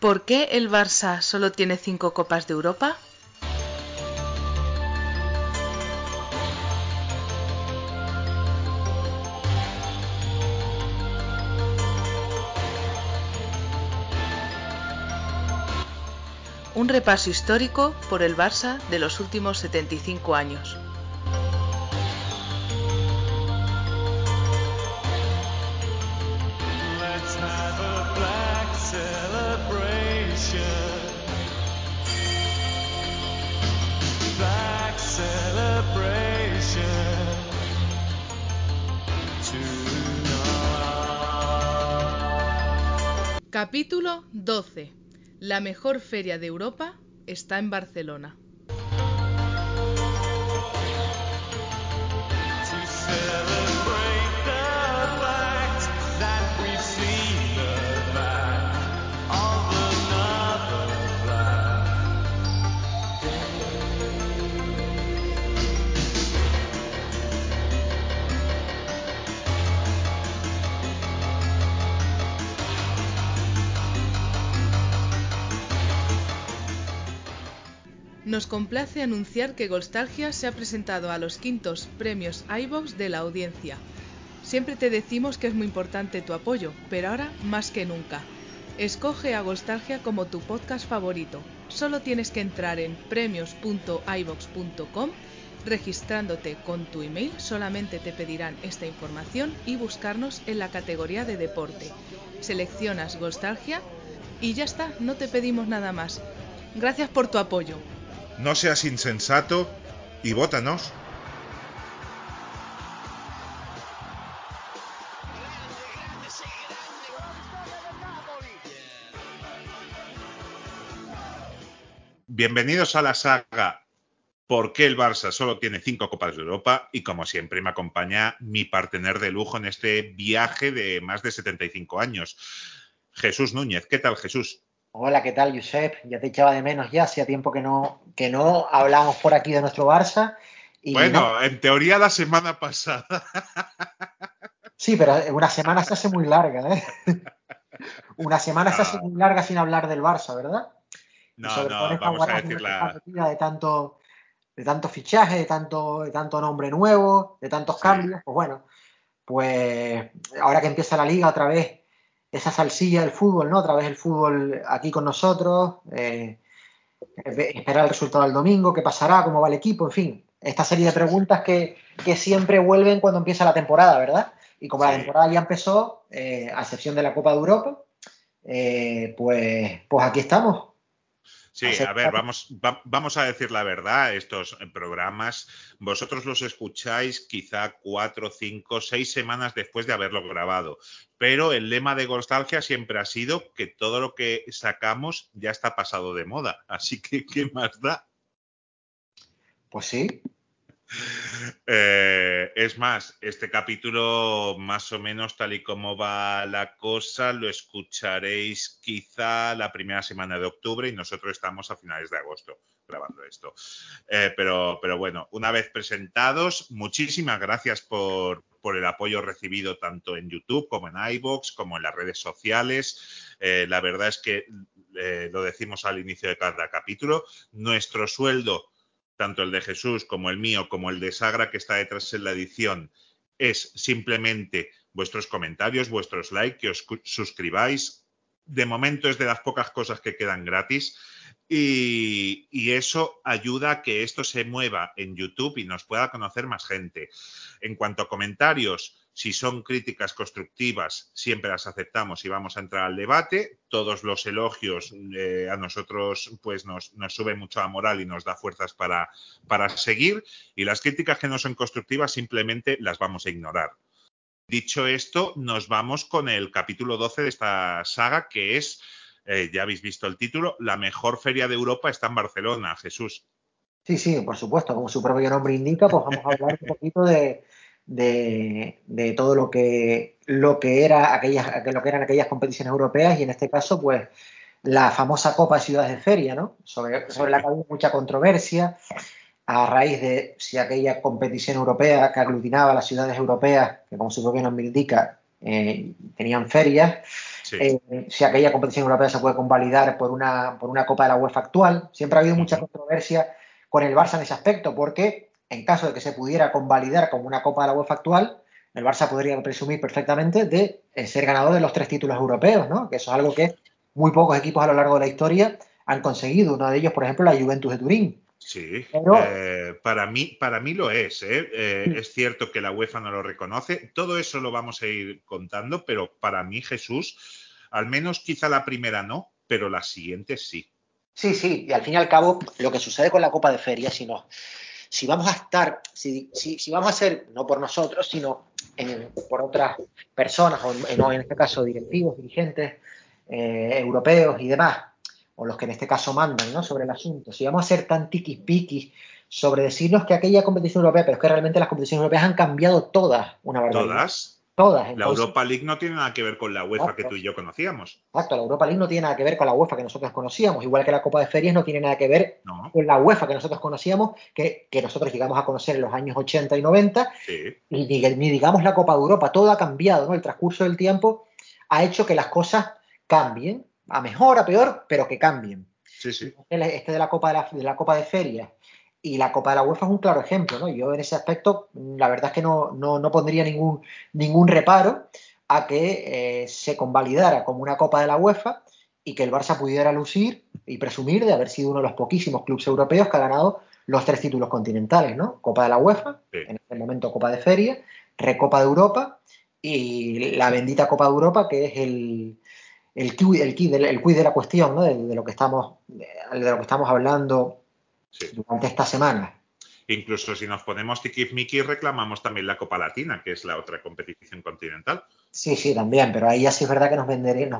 ¿Por qué el Barça solo tiene cinco Copas de Europa? Un repaso histórico por el Barça de los últimos 75 años. 12. La mejor feria de Europa está en Barcelona. Nos complace anunciar que Golstalgia se ha presentado a los quintos premios iVox de la audiencia. Siempre te decimos que es muy importante tu apoyo, pero ahora más que nunca. Escoge a Golstalgia como tu podcast favorito. Solo tienes que entrar en premios.ivox.com registrándote con tu email, solamente te pedirán esta información y buscarnos en la categoría de deporte. Seleccionas Golstalgia y ya está, no te pedimos nada más. Gracias por tu apoyo. No seas insensato y vótanos. Bienvenidos a la saga ¿Por qué el Barça solo tiene cinco Copas de Europa? Y como siempre me acompaña mi partener de lujo en este viaje de más de 75 años, Jesús Núñez. ¿Qué tal, Jesús? Hola, ¿qué tal, Josep? Ya te echaba de menos ya, hacía tiempo que no, que no hablamos por aquí de nuestro Barça. Y bueno, no- en teoría la semana pasada. sí, pero una semana se hace muy larga, ¿eh? Una semana se hace muy larga sin hablar del Barça, ¿verdad? No, sobre no, vamos a decir la, de tanto, de tanto fichaje, de tanto, de tanto nombre nuevo, de tantos Sí. cambios, pues bueno, pues ahora que empieza la liga otra vez, esa salsilla del fútbol, ¿no? Otra vez el fútbol aquí con nosotros, eh, ve- esperar el resultado del domingo, qué pasará, cómo va el equipo, en fin, esta serie de preguntas que, que siempre vuelven cuando empieza la temporada, ¿verdad? Y como la temporada ya empezó, eh, a excepción de la Copa de Europa, eh, pues, pues aquí estamos. Sí, a ver, vamos, va- vamos a decir la verdad, estos eh, programas, vosotros los escucháis quizá cuatro, cinco, seis semanas después de haberlo grabado, pero el lema de Nostalgia siempre ha sido que todo lo que sacamos ya está pasado de moda, así que ¿qué más da? Pues sí, Eh, es más, este capítulo, más o menos tal y como va la cosa, lo escucharéis quizá la primera semana de octubre y nosotros estamos a finales de agosto grabando esto. Eh, pero, pero bueno, una vez presentados, muchísimas gracias por, por el apoyo recibido tanto en YouTube como en iVoox, como en las redes sociales. Eh, la verdad es que lo decimos al inicio de cada capítulo, nuestro sueldo tanto el de Jesús como el mío, como el de Sagra que está detrás en la edición, es simplemente vuestros comentarios, vuestros likes, que os suscribáis. De momento es de las pocas cosas que quedan gratis y, y eso ayuda a que esto se mueva en YouTube y nos pueda conocer más gente. En cuanto a comentarios, si son críticas constructivas, siempre las aceptamos y vamos a entrar al debate. Todos los elogios eh, a nosotros pues nos, nos sube mucho la moral y nos da fuerzas para, para seguir. Y las críticas que no son constructivas simplemente las vamos a ignorar. Dicho esto, nos vamos con el capítulo 12 de esta saga, que es, eh, ya habéis visto el título, La mejor feria de Europa está en Barcelona, Jesús. sí, sí, por supuesto, como su propio nombre indica, pues vamos a hablar un poquito de, de, de todo lo que, lo que era aquellas, lo que eran aquellas competiciones europeas y en este caso, pues, la famosa Copa de Ciudades de Feria, ¿no? Sobre, sobre la que había mucha controversia a raíz de si aquella competición europea que aglutinaba las ciudades europeas, que como su propio nombre indica, eh, tenían ferias, Sí. eh, si aquella competición europea se puede convalidar por una, por una Copa de la UEFA actual. Siempre ha habido mucha controversia con el Barça en ese aspecto, porque en caso de que se pudiera convalidar como una Copa de la UEFA actual, el Barça podría presumir perfectamente de eh, ser ganador de los tres títulos europeos, ¿no? Que eso es algo que muy pocos equipos a lo largo de la historia han conseguido. Uno de ellos, por ejemplo, la Juventus de Turín. Sí, Pero- eh, para, mí, para mí lo es. ¿eh? Eh, Sí. Es cierto que la UEFA no lo reconoce. Todo eso lo vamos a ir contando, pero para mí, Jesús, al menos quizá la primera no, pero la siguiente sí. Sí, sí, y al fin y al cabo, lo que sucede con la Copa de Feria, si no, si vamos a estar, si, si, si vamos a ser, no por nosotros, sino en- por otras personas, o en, este caso directivos, dirigentes eh, europeos y demás, o los que en este caso mandan ¿no? sobre el asunto, si vamos a ser tan tiquis-piquis sobre decirnos que aquella competición europea, pero es que realmente las competiciones europeas han cambiado todas una barbaridad. Todas. Todas. La Europa League no tiene nada que ver con la UEFA que tú y yo conocíamos. Exacto, la Europa League no tiene nada que ver con la UEFA que nosotros conocíamos, igual que la Copa de Ferias no tiene nada que ver No, con la UEFA que nosotros conocíamos, que, que nosotros llegamos a conocer en los años 80 y 90, sí. y ni, ni digamos la Copa de Europa, todo ha cambiado, ¿no? El transcurso del tiempo ha hecho que las cosas cambien, a mejor, a peor, pero que cambien. Sí, sí. Este de la Copa de, la, de la Copa de Ferias y la Copa de la UEFA es un claro ejemplo, ¿no? Yo en ese aspecto, la verdad es que no, no, no pondría ningún, ningún reparo a que eh, se convalidara como una Copa de la UEFA y que el Barça pudiera lucir y presumir de haber sido uno de los poquísimos clubes europeos que ha ganado los tres títulos continentales, ¿no? Copa de la UEFA, Sí. en este momento Copa de Feria, Recopa de Europa y la bendita Copa de Europa que es el, el, el, el de la cuestión, ¿no? De, de lo que estamos, de lo que estamos hablando sí. durante esta semana. Incluso si nos ponemos tiquismiquis, reclamamos también la Copa Latina, que es la otra competición continental. Sí, sí, también, pero ahí ya sí es verdad que nos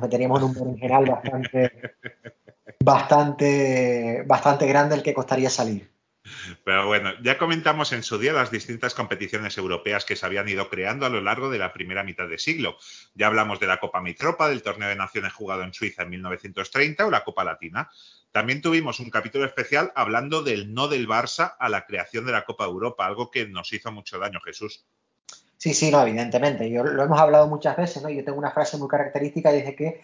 meteríamos en un berenjenal bastante, bastante, bastante grande el que costaría salir. Pero bueno, ya comentamos en su día las distintas competiciones europeas que se habían ido creando a lo largo de la primera mitad de siglo. Ya hablamos de la Copa Mitropa, del Torneo de Naciones jugado en Suiza en 1930 o la Copa Latina. También tuvimos un capítulo especial hablando del no del Barça a la creación de la Copa Europa, algo que nos hizo mucho daño, Jesús. Sí, sí, no, evidentemente. Yo lo hemos hablado muchas veces, ¿no? Yo tengo una frase muy característica dice que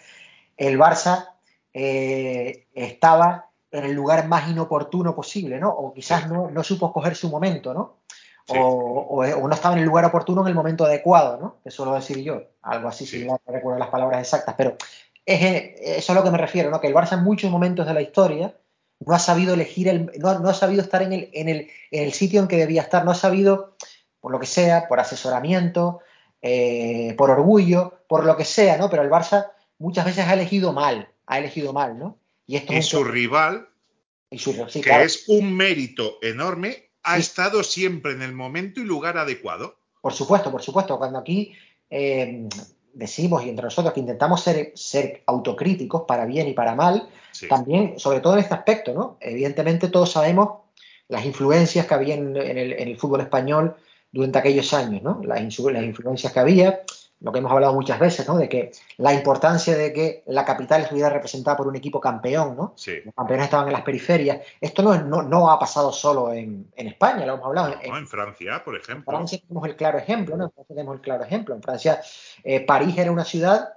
el Barça eh, estaba en el lugar más inoportuno posible, ¿no? O quizás no, no supo coger su momento, ¿no? Sí. O, no estaba en el lugar oportuno en el momento adecuado, ¿no? Que suelo decir yo, algo así Sí. similar, no recuerdo las palabras exactas, pero es, eh, eso es a lo que me refiero, ¿no? Que el Barça en muchos momentos de la historia no ha sabido elegir, el, no, no ha sabido estar en el, en, el, en el sitio en que debía estar, no ha sabido, por lo que sea, por asesoramiento, eh, por orgullo, por lo que sea, ¿no? Pero el Barça muchas veces ha elegido mal, ha elegido mal, ¿no? Y esto Y es un- su rival, y su- sí, que claro. es un mérito enorme, ha Sí. estado siempre en el momento y lugar adecuado. Por supuesto, por supuesto. Cuando aquí eh, decimos y entre nosotros que intentamos ser, ser autocríticos para bien y para mal, Sí. también, sobre todo en este aspecto, ¿no? Evidentemente todos sabemos las influencias que había en, en el, en el fútbol español durante aquellos años, ¿no? Las, las influencias que había, lo que hemos hablado muchas veces, ¿no? De que la importancia de que la capital estuviera representada por un equipo campeón, ¿no? Sí. Los campeones estaban en las periferias. Esto no, es- no, no ha pasado solo en, en España, lo hemos hablado. en- No, en Francia, por en ejemplo. Francia tenemos el claro ejemplo, ¿no? En Francia tenemos el claro ejemplo. En Francia, eh, París era una ciudad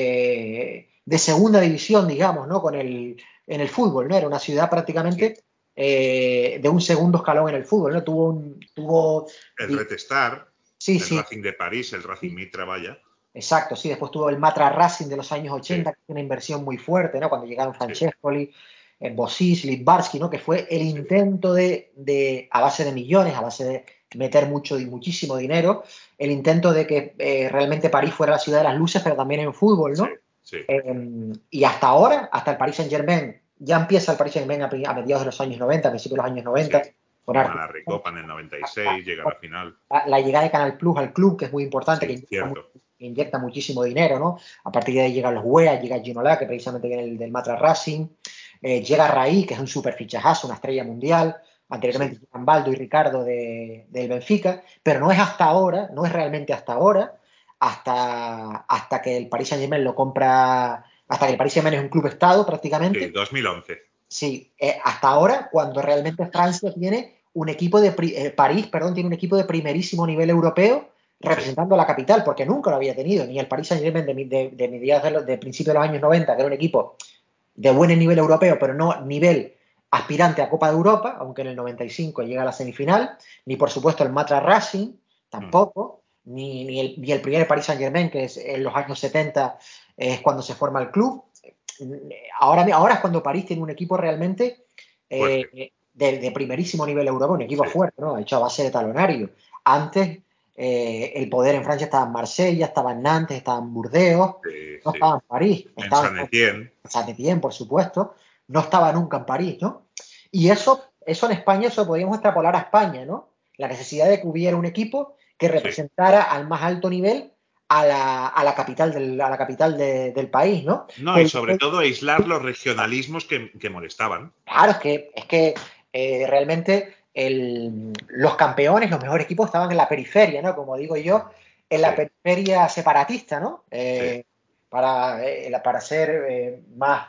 eh, de segunda división, digamos, ¿no? Con el, en el fútbol, ¿no? Era una ciudad prácticamente eh, de un segundo escalón en el fútbol, ¿no? Tuvo un, tuvo, El Retestar, sí, el sí, Racing de París, el Racing Mitra, vaya. exacto, sí. Después tuvo el Matra Racing de los años 80, que fue una inversión muy fuerte, ¿no? Cuando llegaron Francescoli, eh, Bosis, Litvarsky, ¿no? Que fue el Sí. intento de, de, a base de millones, a base de meter mucho y muchísimo dinero, el intento de que eh, realmente París fuera la ciudad de las luces, pero también en fútbol, ¿no? Sí, sí. Eh, y hasta ahora, hasta el Paris Saint Germain, ya empieza el Paris Saint Germain a, a mediados de los años 90, a principios de los años 90, Sí. la Recopa en el 96, llega a la final. la, la llegada de Canal Plus al club, que es muy importante, Sí, que inyecta, muchísimo dinero, ¿no? A partir de ahí llegan los Wea, llega Ginola, que precisamente viene del, del Matra Racing, eh, llega Raí, que es un super fichajazo, una estrella mundial, anteriormente llegan Baldo y Ricardo de- del Benfica, pero no es hasta ahora, no es realmente hasta ahora, hasta, hasta que el Paris Saint Germain lo compra, hasta que el Paris Saint Germain es un club estado prácticamente, Sí, 2011. Sí, eh, hasta ahora, cuando realmente Francia tiene un equipo de eh, París, perdón, tiene un equipo de primerísimo nivel europeo, representando a la capital, porque nunca lo había tenido, ni el Paris Saint-Germain de, de, de mediados de, de principios de los años 90, que era un equipo de buen nivel europeo, pero no nivel aspirante a Copa de Europa, aunque en el 95 llega a la semifinal, ni por supuesto el Matra Racing, tampoco, ni, ni el, ni el primer Paris Saint-Germain, que es en los años 70 es cuando se forma el club. Ahora, ahora es cuando París tiene un equipo realmente eh. De, de primerísimo nivel europeo, un equipo fuerte, ¿no? Hecho a base de talonario. Antes eh, el poder en Francia estaba en Marsella, estaba en Nantes, estaba en Burdeos, Sí, no sí. estaba en París, En estaba San Etienne. Saint por supuesto, no estaba nunca en París, ¿no? Y eso, eso en España, eso podríamos extrapolar a España, ¿no? La necesidad de que hubiera un equipo que representara al más alto nivel a la, a la capital, del, a la capital de- del país, ¿no? No, Pues- y sobre todo aislar los regionalismos que, que molestaban. Claro, es que, es que eh, realmente el- los campeones, los mejores equipos estaban en la periferia, ¿no? Como digo yo, en la Sí. periferia separatista, ¿no? Eh, para, eh, para ser más,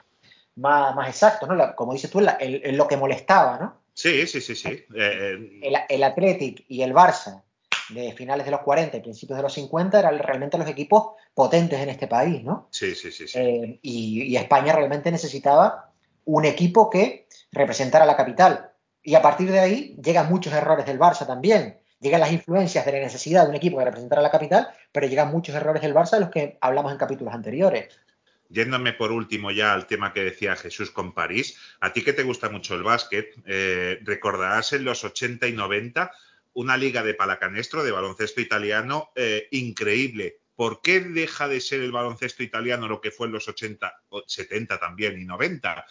más, más exacto, ¿no? La- como dices tú, en, la- lo que molestaba, ¿no? Sí, sí, sí, sí. El, el Athletic y el Barça de finales de los 40 y principios de los 50 eran realmente los equipos potentes en este país, ¿no? sí, sí, sí, sí. Eh, y, y España realmente necesitaba un equipo que representara la capital. Y a partir de ahí llegan muchos errores del Barça también. Llegan las influencias de la necesidad de un equipo que representara la capital, pero llegan muchos errores del Barça de los que hablamos en capítulos anteriores. Yéndome por último ya al tema que decía Jesús con París, a ti que te gusta mucho el básquet, eh, recordarás en los 80 y 90 una liga de palacanestro de baloncesto italiano eh, increíble. ¿Por qué deja de ser el baloncesto italiano lo que fue en los 80, o 70 también y 90?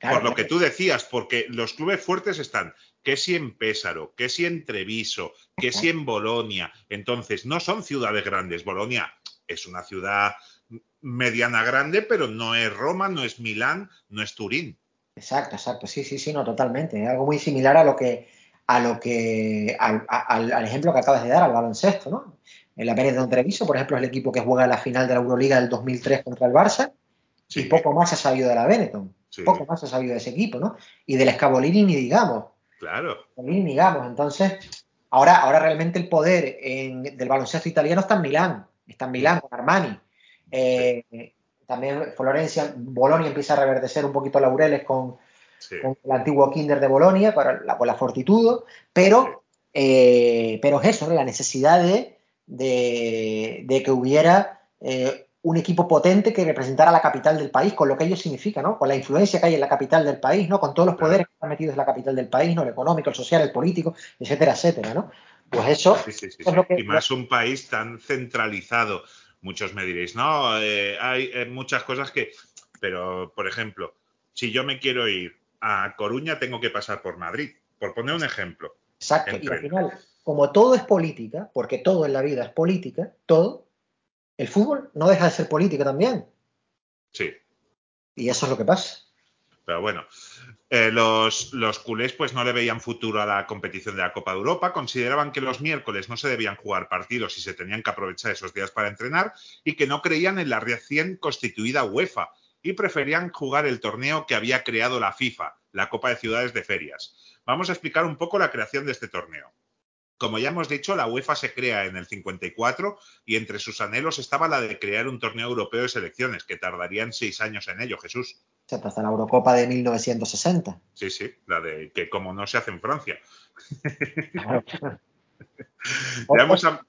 Claro, por lo que tú decías, porque los clubes fuertes están, que si en Pésaro, que si en Treviso, que si en Bolonia. Entonces, no son ciudades grandes. Bolonia es una ciudad mediana grande, pero no es Roma, no es Milán, no es Turín. Exacto, exacto. Sí, sí, sí, no, totalmente. Es algo muy similar a lo que, a lo que, al, al- al ejemplo que acabas de dar, al baloncesto, ¿no? El Benetton Treviso, por ejemplo, es el equipo que juega la final de la Euroliga del 2003 contra el Barça, Sí, y poco más se ha sabido de la Benetton. Sí, Poco más se ha sabido de ese equipo, ¿no? Y del Escabolini ni digamos. claro. Escabolini ni digamos. Entonces, ahora, ahora realmente el poder en- del baloncesto italiano está en Milán. Está en Milán con Armani. Eh, También Florencia, Bolonia empieza a reverdecer un poquito laureles con, Sí. con el antiguo Kinder de Bolonia, para la, con la Fortitudo, pero, eh, pero es eso, ¿no? la necesidad de, de, de que hubiera eh, un equipo potente que representara la capital del país, con lo que ello significa, ¿no? con la influencia que hay en la capital del país, ¿no? con todos los poderes que están metidos en la capital del país, ¿no? el económico, el social, el político, etcétera, etcétera. ¿no? Pues eso, Sí, sí, sí, eso es lo sí. que- Y más un país tan centralizado. Muchos me diréis, no, eh, hay eh, muchas cosas que. Pero, por ejemplo, si yo me quiero ir a Coruña, tengo que pasar por Madrid. Por poner un ejemplo. Exacto, y al final, como todo es política, porque todo en la vida es política, todo, el fútbol no deja de ser política también. Sí. Y eso es lo que pasa. Pero bueno, eh, los, los culés pues no le veían futuro a la competición de la Copa de Europa, consideraban que los miércoles no se debían jugar partidos y se tenían que aprovechar esos días para entrenar y que no creían en la recién constituida UEFA y preferían jugar el torneo que había creado la FIFA, la Copa de Ciudades de Ferias. Vamos a explicar un poco la creación de este torneo. Como ya hemos dicho, la UEFA se crea en el 54 y entre sus anhelos estaba la de crear un torneo europeo de selecciones, que tardarían seis años en ello, Jesús. Hasta la Eurocopa de 1960. Sí, sí, la de que como no se hace en Francia. Claro.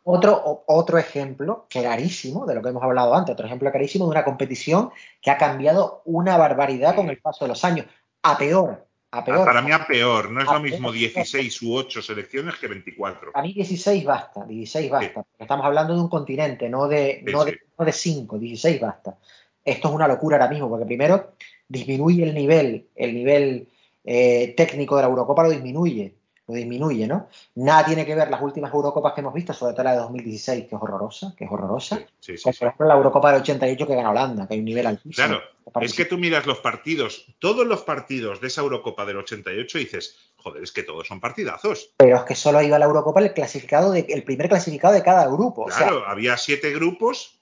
Otro, otro ejemplo clarísimo de lo que hemos hablado antes, otro ejemplo clarísimo de una competición que ha cambiado una barbaridad con el paso de los años. A peor, a peor. Para mí a peor, no es A lo mismo peor. 16 u 8 selecciones que 24. A mí 16 basta, 16 basta. porque Estamos hablando de un continente, no de, Sí, no sí. de, no de 5, 16 basta. Esto es una locura ahora mismo, porque primero disminuye el nivel, el nivel eh, técnico de la Eurocopa lo disminuye, lo disminuye, ¿no? Nada tiene que ver las últimas Eurocopas que hemos visto, sobre todo la de 2016, que es horrorosa, que es horrorosa. Sí, sí, sí, por ejemplo la Eurocopa del 88 que gana Holanda, que hay un nivel altísimo. Claro, es que tú miras los partidos, todos los partidos de esa Eurocopa del 88 y dices, joder, es que todos son partidazos. Pero es que solo iba a la Eurocopa el clasificado de, el primer clasificado de cada grupo. O sea, Claro, había siete grupos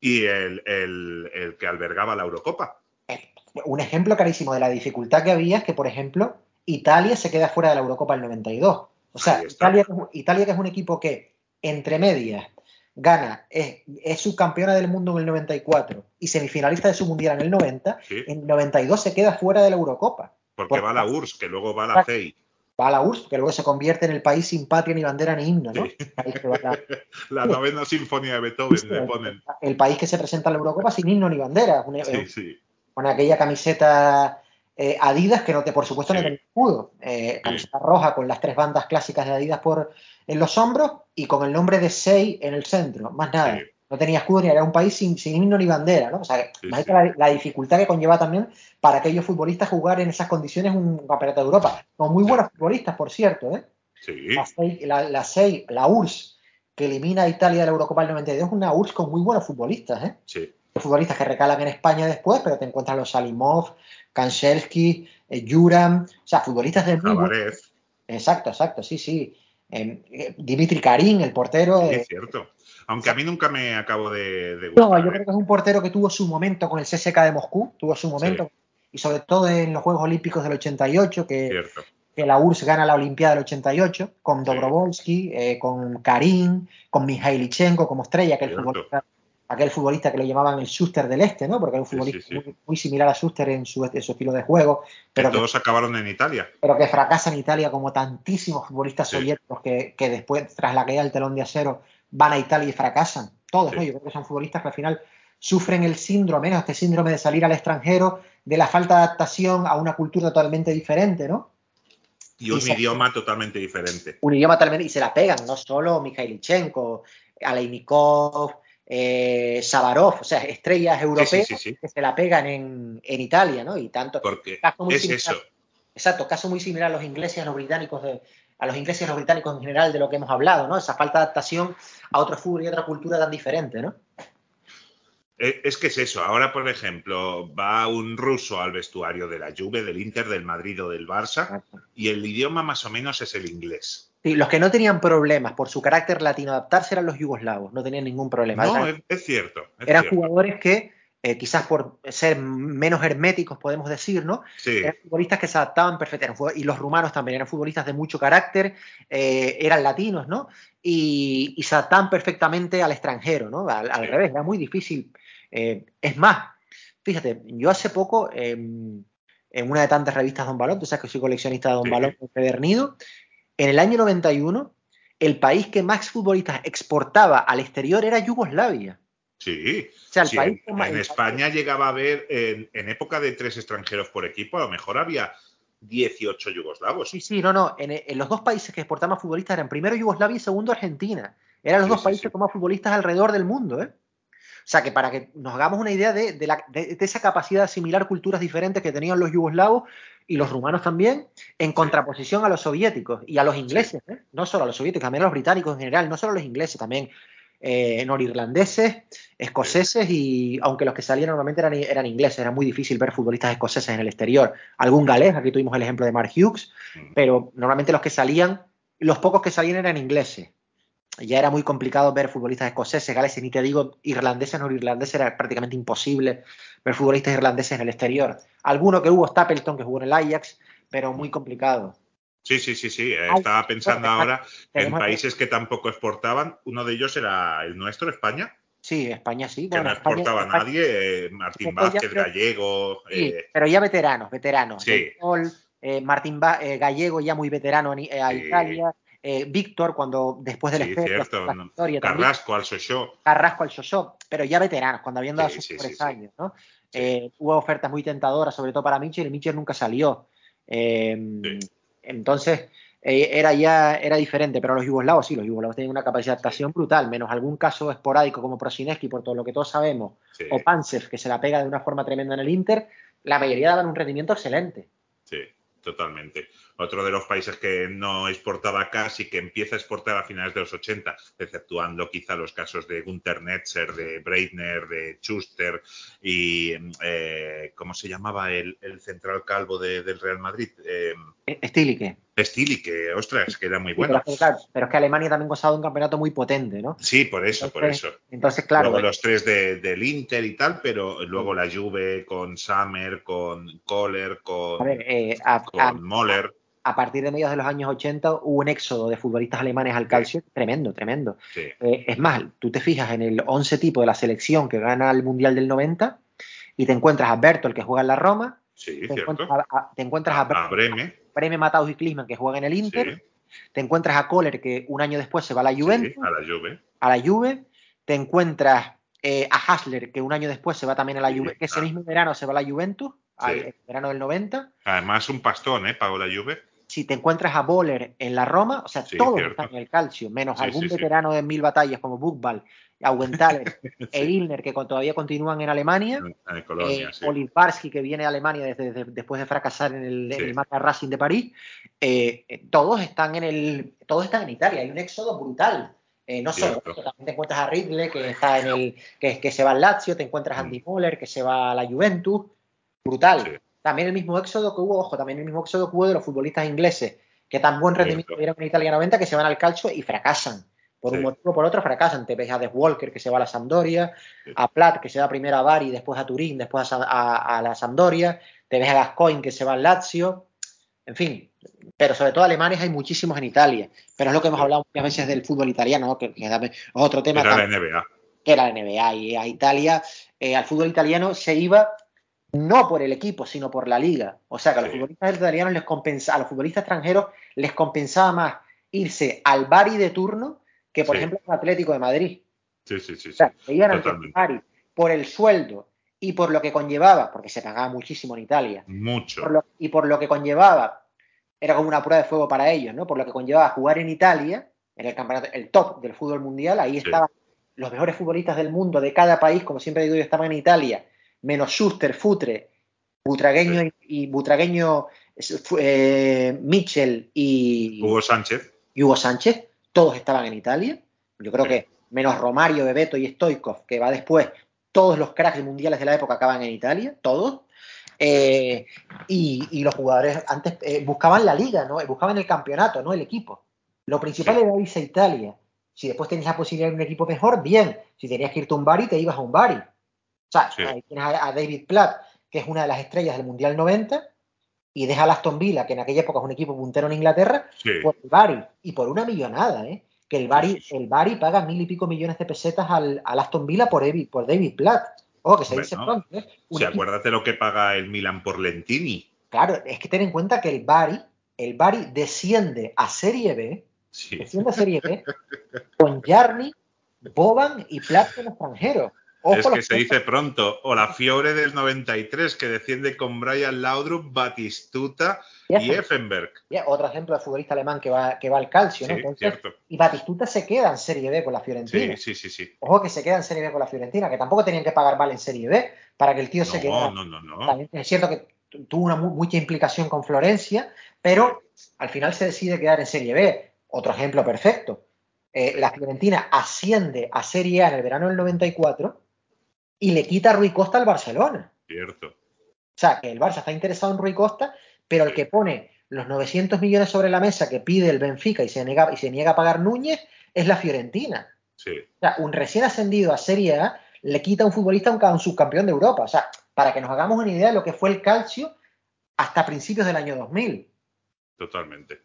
y el, el- el que albergaba la Eurocopa. un ejemplo clarísimo de la dificultad que había es que, por ejemplo, Italia se queda fuera de la Eurocopa del 92. O sea. Italia, Italia, que es un equipo que entre medias, gana, es, es subcampeona del mundo en el 94 y semifinalista de su mundial en el 90, Sí. en el 92 se queda fuera de la Eurocopa. Porque Por- va la URSS, que luego va la CEI. Va a la URSS, que luego se convierte en el país sin patria ni bandera ni himno, ¿no? Sí. La- La novena sinfonía de Beethoven le ponen. el país que se presenta en la Eurocopa sin himno ni bandera, Sí, sí. con aquella camiseta eh, Adidas que no te, por supuesto, no Sí. tenía escudo, eh, camiseta roja con las tres bandas clásicas de Adidas por en los hombros y con el nombre de Sei en el centro, más nada. Sí. No tenía escudo ni era un país sin, sin himno ni bandera, ¿no? O sea, Sí, imagínate La, la dificultad que conlleva también para aquellos futbolistas jugar en esas condiciones un campeonato de Europa. Son muy buenos futbolistas, por cierto, ¿eh? Sí, La SEI, la, la SEI, la URSS, que elimina a Italia de la Eurocopa del 92, es una URSS con muy buenos futbolistas, ¿eh? sí. futbolistas que recalan en España después, pero te encuentras los Salimov, Kanchelski, eh, Juram, o sea, futbolistas de muy buen- Exacto, exacto, sí, sí. Eh, Dimitri Karim, el portero. sí, eh, es cierto. Aunque a mí nunca me acabo de, de no, gustar. yo ¿eh? creo que es un portero que tuvo su momento con el CSK de Moscú, tuvo su momento, y sobre todo en los Juegos Olímpicos del 88, que, que la URSS gana la Olimpiada del 88, con Sí. Dobrovolsky, eh, con Karim, con Mijailichenko como estrella, aquel Cierto. futbolista, aquel futbolista que lo llamaban el Schuster del Este, ¿no? Porque era un Sí, futbolista sí, sí. Muy, muy similar a Schuster en su, en su estilo de juego, Que pero que, todos acabaron en Italia. pero que fracasa en Italia como tantísimos futbolistas Sí. soviéticos que, que después, tras la caída del telón de acero, van a Italia y fracasan. Todos, Sí. ¿no? Yo creo que son futbolistas que al final sufren el síndrome, ¿no? Este síndrome de salir al extranjero, de la falta de adaptación a una cultura totalmente diferente, ¿no? Y un Y se- idioma totalmente diferente. un idioma talmente y se la pegan, no solo Mikhailichenko, Aleinikov, eh, Savarov, o sea, estrellas europeas sí, sí, sí. que se la pegan en, en Italia, ¿no? Y tanto, Porque es similar- eso. exacto, caso muy similar a los ingleses a los británicos de, a los ingleses a los británicos en general de lo que hemos hablado, ¿no? Esa falta de adaptación a otro fútbol y otra cultura tan diferente, ¿no? Eh, Es que es eso. Ahora, por ejemplo, va un ruso al vestuario de la Juve, del Inter, del Madrid o del Barça y el idioma más o menos es el inglés. Sí, los que no tenían problemas por su carácter latino adaptarse eran los yugoslavos, no tenían ningún problema. No, Eran- es, es cierto. es eran cierto. jugadores que, eh, quizás por ser menos herméticos, podemos decir, ¿no? Sí, Eran futbolistas que se adaptaban perfectamente. Y los rumanos también eran futbolistas de mucho carácter, eh, eran latinos, ¿no? Y, y se adaptaban perfectamente al extranjero, ¿no? Al, al Sí. revés, era muy difícil. Eh, es más, fíjate, yo hace poco, eh, en una de tantas revistas Don Balón, tú sabes que soy coleccionista de Don Sí. Balón empedernido, en el año 91, el país que más futbolistas exportaba al exterior era Yugoslavia. sí. O sea, el Sí, país en, en España llegaba a haber, en, en época de tres extranjeros por equipo, a lo mejor había 18 yugoslavos. Sí, sí, no, no. En, en los dos países que exportaban más futbolistas eran primero Yugoslavia y segundo Argentina. Eran los Sí, dos países sí. con más futbolistas alrededor del mundo, ¿eh? O sea, que para que nos hagamos una idea de, de la- de- de esa capacidad de asimilar culturas diferentes que tenían los yugoslavos y los rumanos también, en contraposición a los soviéticos y a los ingleses, ¿eh? No solo a los soviéticos, también a los británicos en general, no solo a los ingleses, también eh, norirlandeses, escoceses y aunque los que salían normalmente eran, eran ingleses, era muy difícil ver futbolistas escoceses en el exterior. Algún galés, aquí tuvimos el ejemplo de Mark Hughes, Mm. pero normalmente los que salían, los pocos que salían eran ingleses. Ya era muy complicado ver futbolistas escoceses, galeses, ni te digo irlandeses, no irlandeses, era prácticamente imposible ver futbolistas irlandeses en el exterior. Alguno que hubo, Stapleton, que jugó en el Ajax, pero muy complicado. Sí, sí, sí, sí. eh, Estaba pensando ahora en países que tampoco exportaban. Uno de ellos era el nuestro, España, Sí, España sí. que bueno, no España- exportaba a nadie. eh, Martín Vázquez, creo- Gallego. Sí, eh, pero ya veteranos, veteranos. Sí. Eh, Martín Ba- Gallego, ya muy veterano en, a. Italia. Eh, Víctor, cuando después del sí, la no, historia también. Carrasco. Carrasco al Shosho, pero ya veteranos, cuando habían dado Sí, sus sí, sí. años, ¿no? Eh, hubo ofertas muy tentadoras, sobre todo para Mitchell, y Mitchell nunca salió. Eh, Sí. Entonces, eh, era ya era diferente, pero los yugoslavos sí, los yugoslavos tenían una capacidad de adaptación brutal, menos algún caso esporádico como Prosineski, por todo lo que todos sabemos, o Pansev, que se la pega de una forma tremenda en el Inter, la mayoría daban un rendimiento excelente. sí, totalmente. Otro de los países que no exportaba casi, que empieza a exportar a finales de los 80, exceptuando quizá los casos de Gunter Netzer, de Breitner, de Schuster y, eh, ¿cómo se llamaba el, central calvo de- del Real Madrid? Eh, Stílique. Stili, que, ostras, que era muy Sí, bueno. pero, es que, claro, pero es que Alemania también gozaba de un campeonato muy potente, ¿no? Sí, por eso, por eso. Entonces, claro, luego los tres de- del Inter y tal, pero luego la Juve con Sammer, con Kohler, a con, ver, eh, a, con a- Moller. a partir de mediados de los años 80 hubo un éxodo de futbolistas alemanes al calcio tremendo, tremendo. Sí. Eh, es más, tú te fijas en el 11 tipo de la selección que gana el Mundial del 90 y te encuentras a Bertol que juega en la Roma, Sí, te, cierto. encuentras a, te encuentras a, A Breme. Breme, Mataus y Klinsmann que juegan en el Inter, Sí, te encuentras a Kohler que un año después se va a la Juventus, sí, a la Juve. a la Juve, te encuentras eh, a Hasler que un año después se va también a la Juve, que ese ah. mismo verano se va a la Juventus, al el verano del 90. Además, un pastón, ¿eh? Pagó la Juve. Si te encuentras a Boller en la Roma, o sea, Sí, todos cierto. están en el calcio, menos Sí, algún sí, veterano de mil batallas como Buchball, Augenthaler e Ilner que todavía continúan en Alemania. En, eh, que viene de Alemania desde, desde- después de fracasar en el, en el Marca Racing de París, eh, eh, todos están en el, todos están en Italia, hay un éxodo brutal. Eh, no solo también te encuentras a Ridley, que está en el, que, que se va al Lazio, te encuentras a Andy Mm. Moller, que se va a la Juventus, brutal. También el mismo éxodo que hubo, ojo, también el mismo éxodo que hubo de los futbolistas ingleses, que tan buen rendimiento Cierto. dieron en Italia 90 que se van al calcio y fracasan. Por un motivo o por otro fracasan. Te ves a Des Walker que se va a la Sampdoria, Sí. a Platt que se va primero a Bari, después a Turín, después a, a- a la Sampdoria, te ves a Gascoigne que se va al Lazio, en fin. Pero sobre todo alemanes hay muchísimos en Italia. Pero es lo que hemos Sí. hablado muchas veces del fútbol italiano, ¿no? que, que es otro tema Era la NBA. que era la NBA y a Italia, eh, al fútbol italiano se iba no por el equipo, sino por la liga. O sea que a los Sí. futbolistas italianos les compensa, a los futbolistas extranjeros les compensaba más irse al Bari de turno que, por Sí. ejemplo, al Atlético de Madrid. Sí, sí, sí. O sea, se iban al. Bari por el sueldo y por lo que conllevaba, porque se pagaba muchísimo en Italia, Mucho. por lo- y por lo que conllevaba, era como una prueba de fuego para ellos, ¿no? Por lo que conllevaba jugar en Italia, en el campeonato, el top del fútbol mundial, ahí Sí. estaban los mejores futbolistas del mundo de cada país, como siempre digo yo, estaban en Italia, menos Schuster, Futre, Butragueño y, y Butragueño, eh, Mitchell y Hugo Sánchez. y Hugo Sánchez, todos estaban en Italia. Yo creo Sí. que menos Romario, Bebeto y Stoikov, que va después, todos los cracks mundiales de la época acaban en Italia, todos. Eh, y, y los jugadores antes eh, buscaban la liga, ¿no? Buscaban el campeonato, no el equipo. Lo principal Sí. era irse a Italia. Si después tenías la posibilidad de un equipo mejor, bien. Si tenías que irte a un Bari, te ibas a un Bari. O sea, Sí. ahí tienes a, a David Platt, que es una de las estrellas del Mundial 90, y deja a Aston Villa, que en aquella época es un equipo puntero en Inglaterra, Sí. por el Bari y por una millonada, ¿eh? Que el Bari, el Bari paga mil y pico millones de pesetas al, al Aston Villa por David, por David Platt. Ojo, que se dice pronto, ¿eh? Equipo- acuérdate lo que paga el Milan por Lentini. Claro, es que ten en cuenta que el Bari, el Bari desciende a Serie B, Sí. desciende a Serie B con Jarni, Boban y Platt como extranjeros. Ojo Es que se dice pronto. O la Fiore del 93, que desciende con Brian Laudrup, Batistuta y Effenberg. Ya, Otro ejemplo de futbolista alemán que va, que va al calcio, ¿no? Entonces, y Batistuta se queda en Serie B con la Fiorentina. Sí, sí, sí, sí. Ojo que se queda en Serie B con la Fiorentina, que tampoco tenían que pagar mal en Serie B para que el tío se quedara. No, no, no. También es cierto que tu- tuvo una mucha implicación con Florencia, pero al final se decide quedar en Serie B. Otro ejemplo perfecto. Eh, la Fiorentina asciende a Serie A en el verano del 94 y le quita a Rui Costa al Barcelona. Cierto. O sea, que el Barça está interesado en Rui Costa, pero el que pone los 900 millones sobre la mesa que pide el Benfica y se niega, y se niega a pagar Núñez es la Fiorentina. Sí. O sea, un recién ascendido a Serie A le quita a un futbolista a un, a un subcampeón de Europa. O sea, para que nos hagamos una idea de lo que fue el calcio hasta principios del año 2000. Totalmente.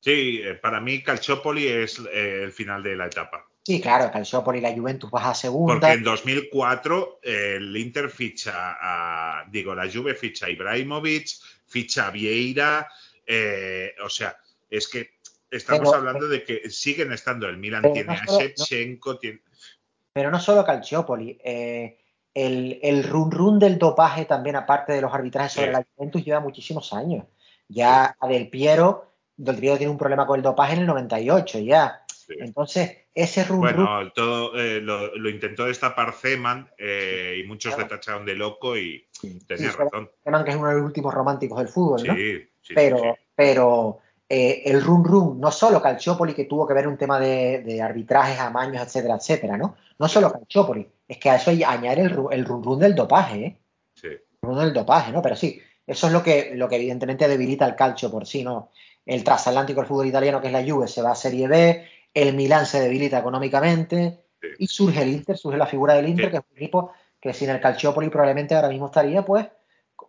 Sí, eh, para mí Calciopoli es eh, el final de la etapa. Sí, claro, Calciopoli y la Juventus baja a segunda. Porque en 2004 eh, el Inter ficha a, digo, la Juve ficha a Ibrahimovic, ficha a Vieira, eh, o sea, es que estamos Pero- hablando de que siguen estando, el Milan tiene no a Shevchenko, tiene... Pero no solo Calciopoli. eh, el, el run run del dopaje también, aparte de los arbitrajes sobre Sí. la Juventus, lleva muchísimos años. Ya a Del Piero, Del Piero tiene un problema con el dopaje en el 98 ya. Sí. Entonces, ese run Bueno, todo eh, lo, lo intentó destapar Zeman eh, y muchos le Claro. tacharon de loco y tenía sí, razón. que es uno de los últimos románticos del fútbol, Sí, ¿no? sí, sí, pero, pero eh, el run run, no solo Calciopoli, que tuvo que ver un tema de, de arbitrajes, amaños, etcétera, etcétera, ¿no? No solo Calciopoli, es que a eso hay que añadir el, el run run del dopaje, ¿eh? sí. El run del dopaje, ¿no? Pero sí, eso es lo que, lo que evidentemente debilita el calcio por sí, ¿no? El transatlántico del fútbol italiano, que es la Juve, se va a Serie B, el Milán se debilita económicamente, Sí. y surge el Inter, surge la figura del Inter, Sí. que es un equipo que sin el Calciopoli probablemente ahora mismo estaría, pues,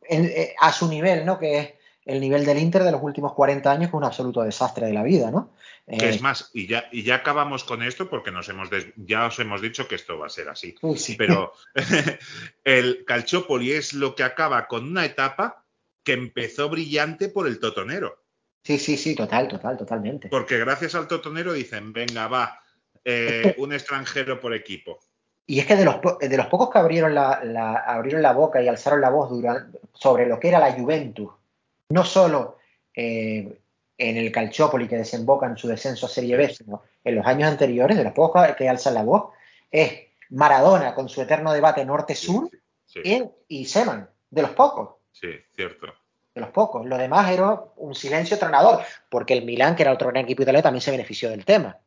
en- eh, a su nivel, ¿no? Que es el nivel del Inter de los últimos 40 años, que es un absoluto desastre de la vida, ¿no? Que Eh, es más, y ya, y ya acabamos con esto porque nos hemos des- ya os hemos dicho que esto va a ser así. sí, sí. Pero el Calciopoli es lo que acaba con una etapa que empezó brillante por el Totonero. Sí, sí, sí, total, total, totalmente. Porque gracias al Totonero dicen, venga, va, eh, un extranjero por equipo. Y es que de los, po- de los pocos que abrieron la, la- abrieron la boca y alzaron la voz sobre lo que era la Juventus, no solo eh, en el Calciopoli que desemboca en su descenso a Serie B, sino en los años anteriores, de los pocos que alzan la voz, es Maradona con su eterno debate norte-sur Sí, y, y Seman, de los pocos. sí, cierto. De los pocos. Lo demás era un silencio tronador, porque el Milán, que era otro gran equipo italiano, también se benefició del tema.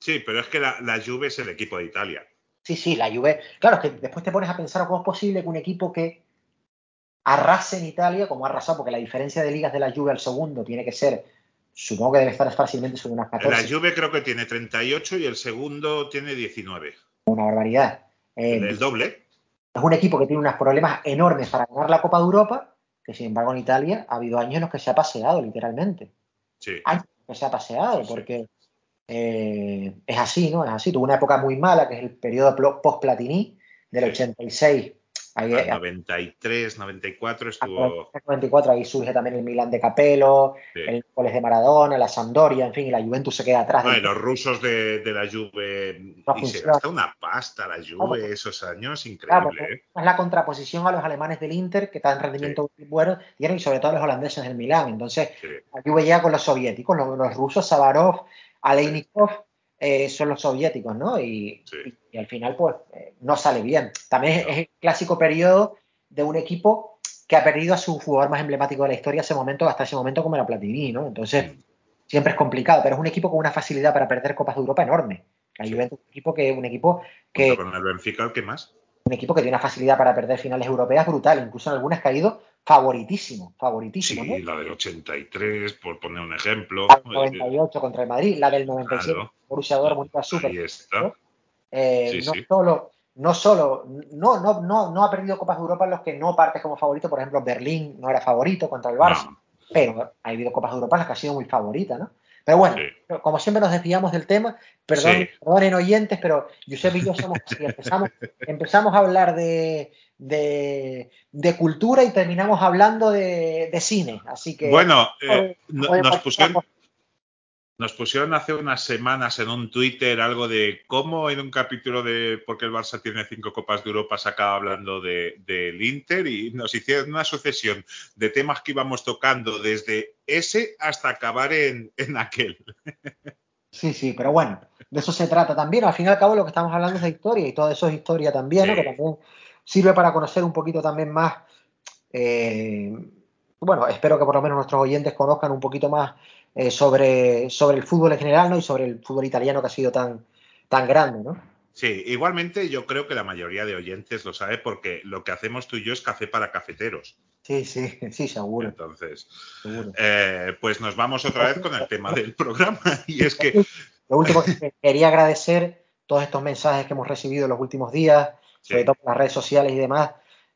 Sí, pero es que la, la Juve es el equipo de Italia. Sí, sí, la Juve. Claro, es que después te pones a pensar cómo es posible que un equipo que arrase en Italia, como ha arrasado, porque la diferencia de ligas de la Juve al segundo tiene que ser, supongo que debe estar fácilmente sobre unas 14, La Juve creo que tiene 38 y el segundo tiene 19. una barbaridad. Eh, El, el doble. es un equipo que tiene unos problemas enormes para ganar la Copa de Europa, que sin embargo en Italia ha habido años en los que se ha paseado, literalmente. Sí. años que se ha paseado, Sí, porque eh, es así, ¿no? Es así. Tuvo una época muy mala, que es el periodo post-Platini, del Sí. 86. Ahí, Al a- 93, 94 a- estuvo. a 94, ahí surge también el Milan de Capello, Sí. el Nápoles de Maradona, la Sampdoria, en fin, y la Juventus se queda atrás. No, y los rusos de, de la Juve. No y se funciona. gasta una pasta la Juve esos años, increíble. ¿eh? es la contraposición a los alemanes del Inter, que están en rendimiento muy bueno, y sobre todo a los holandeses del Milán. Entonces, Sí. la Juve llega con los soviéticos, los, los rusos, Savarov, Aleinikov, eh, son los soviéticos, ¿no? Y, Sí. y- y al final, pues, eh, no sale bien. También es, el clásico periodo de un equipo que ha perdido a su jugador más emblemático de la historia ese momento, hasta ese momento como era Platini, ¿no? Entonces, siempre es complicado, pero es un equipo con una facilidad para perder Copas de Europa enorme. La Sí. Juventus es un equipo que, un equipo que, con el Benfica, ¿el qué más? un equipo que tiene una facilidad para perder finales europeas brutal, incluso en algunas caído favoritísimo, favoritísimo, Sí, ¿no? la del 83, por poner un ejemplo. La del 98 contra el Madrid, la del 97 Claro. Borussia Dortmund Super. Ahí está. Eh, Sí, no sí. solo, no solo, no, no, no, no ha perdido Copas de Europa en los que no partes como favorito, por ejemplo, Berlín no era favorito contra el Barça, No, pero ha habido Copas de Europa en las que ha sido muy favorita, ¿no? Pero bueno, Sí. como siempre nos desviamos del tema, perdón, Sí. perdonen oyentes, pero Josep y yo somos así, empezamos, empezamos a hablar de, de, de cultura y terminamos hablando de, de cine, así que... Bueno, eh, nos, pusieron, nos pusieron hace unas semanas en un Twitter algo de cómo en un capítulo de porque el Barça tiene cinco Copas de Europa se acaba hablando de- del Inter y nos hicieron una sucesión de temas que íbamos tocando desde ese hasta acabar en, en aquel. Sí, sí, pero bueno, de eso se trata también. Al fin y al cabo lo que estamos hablando es de historia y todo eso es historia también. Que también sirve para conocer un poquito también más. eh, bueno, espero que por lo menos nuestros oyentes conozcan un poquito más eh, sobre, sobre el fútbol en general, ¿no? Y sobre el fútbol italiano que ha sido tan, tan grande, ¿no? Sí, igualmente yo creo que la mayoría de oyentes lo sabe porque lo que hacemos tú y yo es café para cafeteros. Sí, sí, sí, seguro, Entonces, seguro. eh, pues nos vamos otra vez con el tema del programa y es que Lo último que quería agradecer todos estos mensajes que hemos recibido en los últimos días, sobre todo por las redes sociales y demás,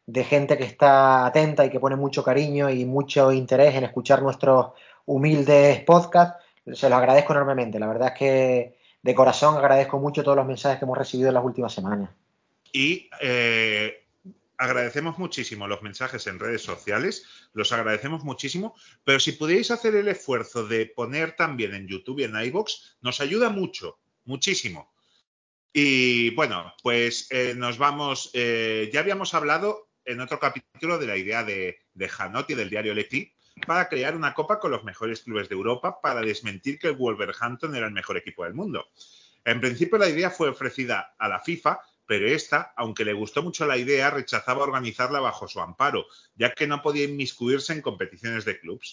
de gente que está atenta y que pone mucho cariño y mucho interés en escuchar nuestros humildes podcasts. Se los agradezco enormemente. La verdad es que de corazón agradezco mucho todos los mensajes que hemos recibido en las últimas semanas. Y eh, agradecemos muchísimo los mensajes en redes sociales, los agradecemos muchísimo, pero si pudierais hacer el esfuerzo de poner también en YouTube y en iVoox, nos ayuda mucho, muchísimo. Y bueno, pues eh, nos vamos, eh, ya habíamos hablado en otro capítulo de la idea de, de Hanotti del diario Leti para crear una copa con los mejores clubes de Europa para desmentir que el Wolverhampton era el mejor equipo del mundo. En principio la idea fue ofrecida a la FIFA, pero esta, aunque le gustó mucho la idea, rechazaba organizarla bajo su amparo, ya que no podía inmiscuirse en competiciones de clubes.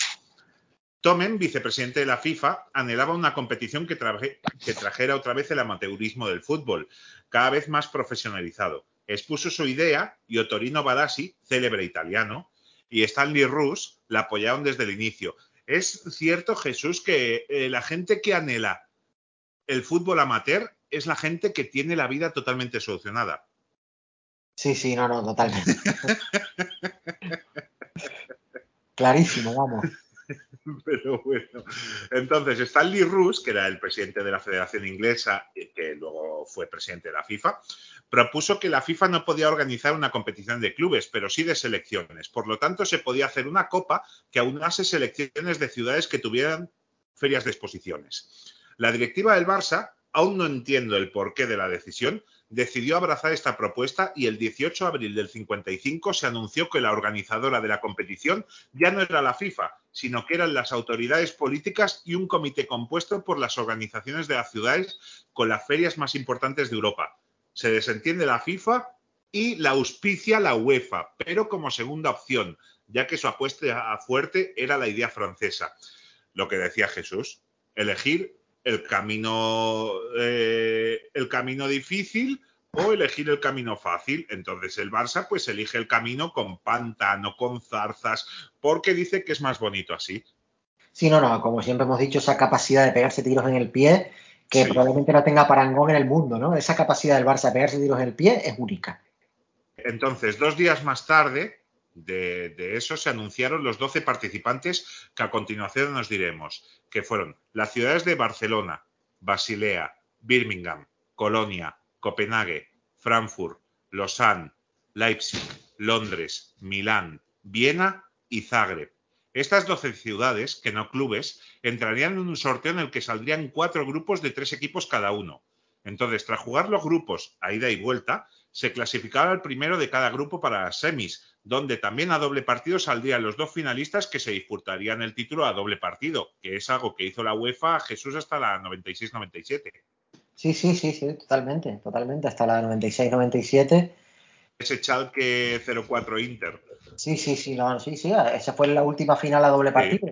Tomen, vicepresidente de la FIFA, anhelaba una competición que, traje- que trajera otra vez el amateurismo del fútbol, cada vez más profesionalizado. Expuso su idea y Otorino Barassi, célebre italiano, y Stanley Rus la apoyaron desde el inicio. Es cierto, Jesús, que eh, la gente que anhela el fútbol amateur es la gente que tiene la vida totalmente solucionada. Sí, sí, no, no, totalmente. Clarísimo, vamos. Pero bueno, entonces Stanley Roos, que era el presidente de la Federación Inglesa, y que luego fue presidente de la FIFA, propuso que la FIFA no podía organizar una competición de clubes, pero sí de selecciones. Por lo tanto, se podía hacer una copa que aunase selecciones de ciudades que tuvieran ferias de exposiciones. La directiva del Barça, aún no entiendo el porqué de la decisión, decidió abrazar esta propuesta y el 18 de abril del 55 se anunció que la organizadora de la competición ya no era la FIFA, sino que eran las autoridades políticas y un comité compuesto por las organizaciones de las ciudades con las ferias más importantes de Europa. Se desentiende la FIFA y la auspicia la UEFA, pero como segunda opción, ya que su apuesta fuerte era la idea francesa. Lo que decía Jesús, elegir el camino, eh, el camino difícil o elegir el camino fácil. Entonces el Barça pues elige el camino con pantano, con zarzas, porque dice que es más bonito así. Sí, no, no, como siempre hemos dicho, esa capacidad de pegarse tiros en el pie, que Sí. probablemente no tenga parangón en el mundo, ¿no? Esa capacidad del Barça de pegarse tiros en el pie es única. Entonces, dos días más tarde de, eso se anunciaron los 12 participantes que a continuación nos diremos, que fueron las ciudades de Barcelona, Basilea, Birmingham, Colonia, Copenhague, Frankfurt, Lausanne, Leipzig, Londres, Milán, Viena y Zagreb. Estas 12 ciudades, que no clubes, entrarían en un sorteo en el que saldrían cuatro grupos de tres equipos cada uno. Entonces, tras jugar los grupos a ida y vuelta, se clasificaba el primero de cada grupo para las semis, donde también a doble partido saldrían los dos finalistas que se disputarían el título a doble partido, que es algo que hizo la UEFA Jesús hasta la 96-97. Sí, sí, sí, sí, totalmente, totalmente. Hasta la 96-97. Ese Schalke 04 Inter. Sí, sí, sí, no, sí, sí. Esa fue la última final a doble partido.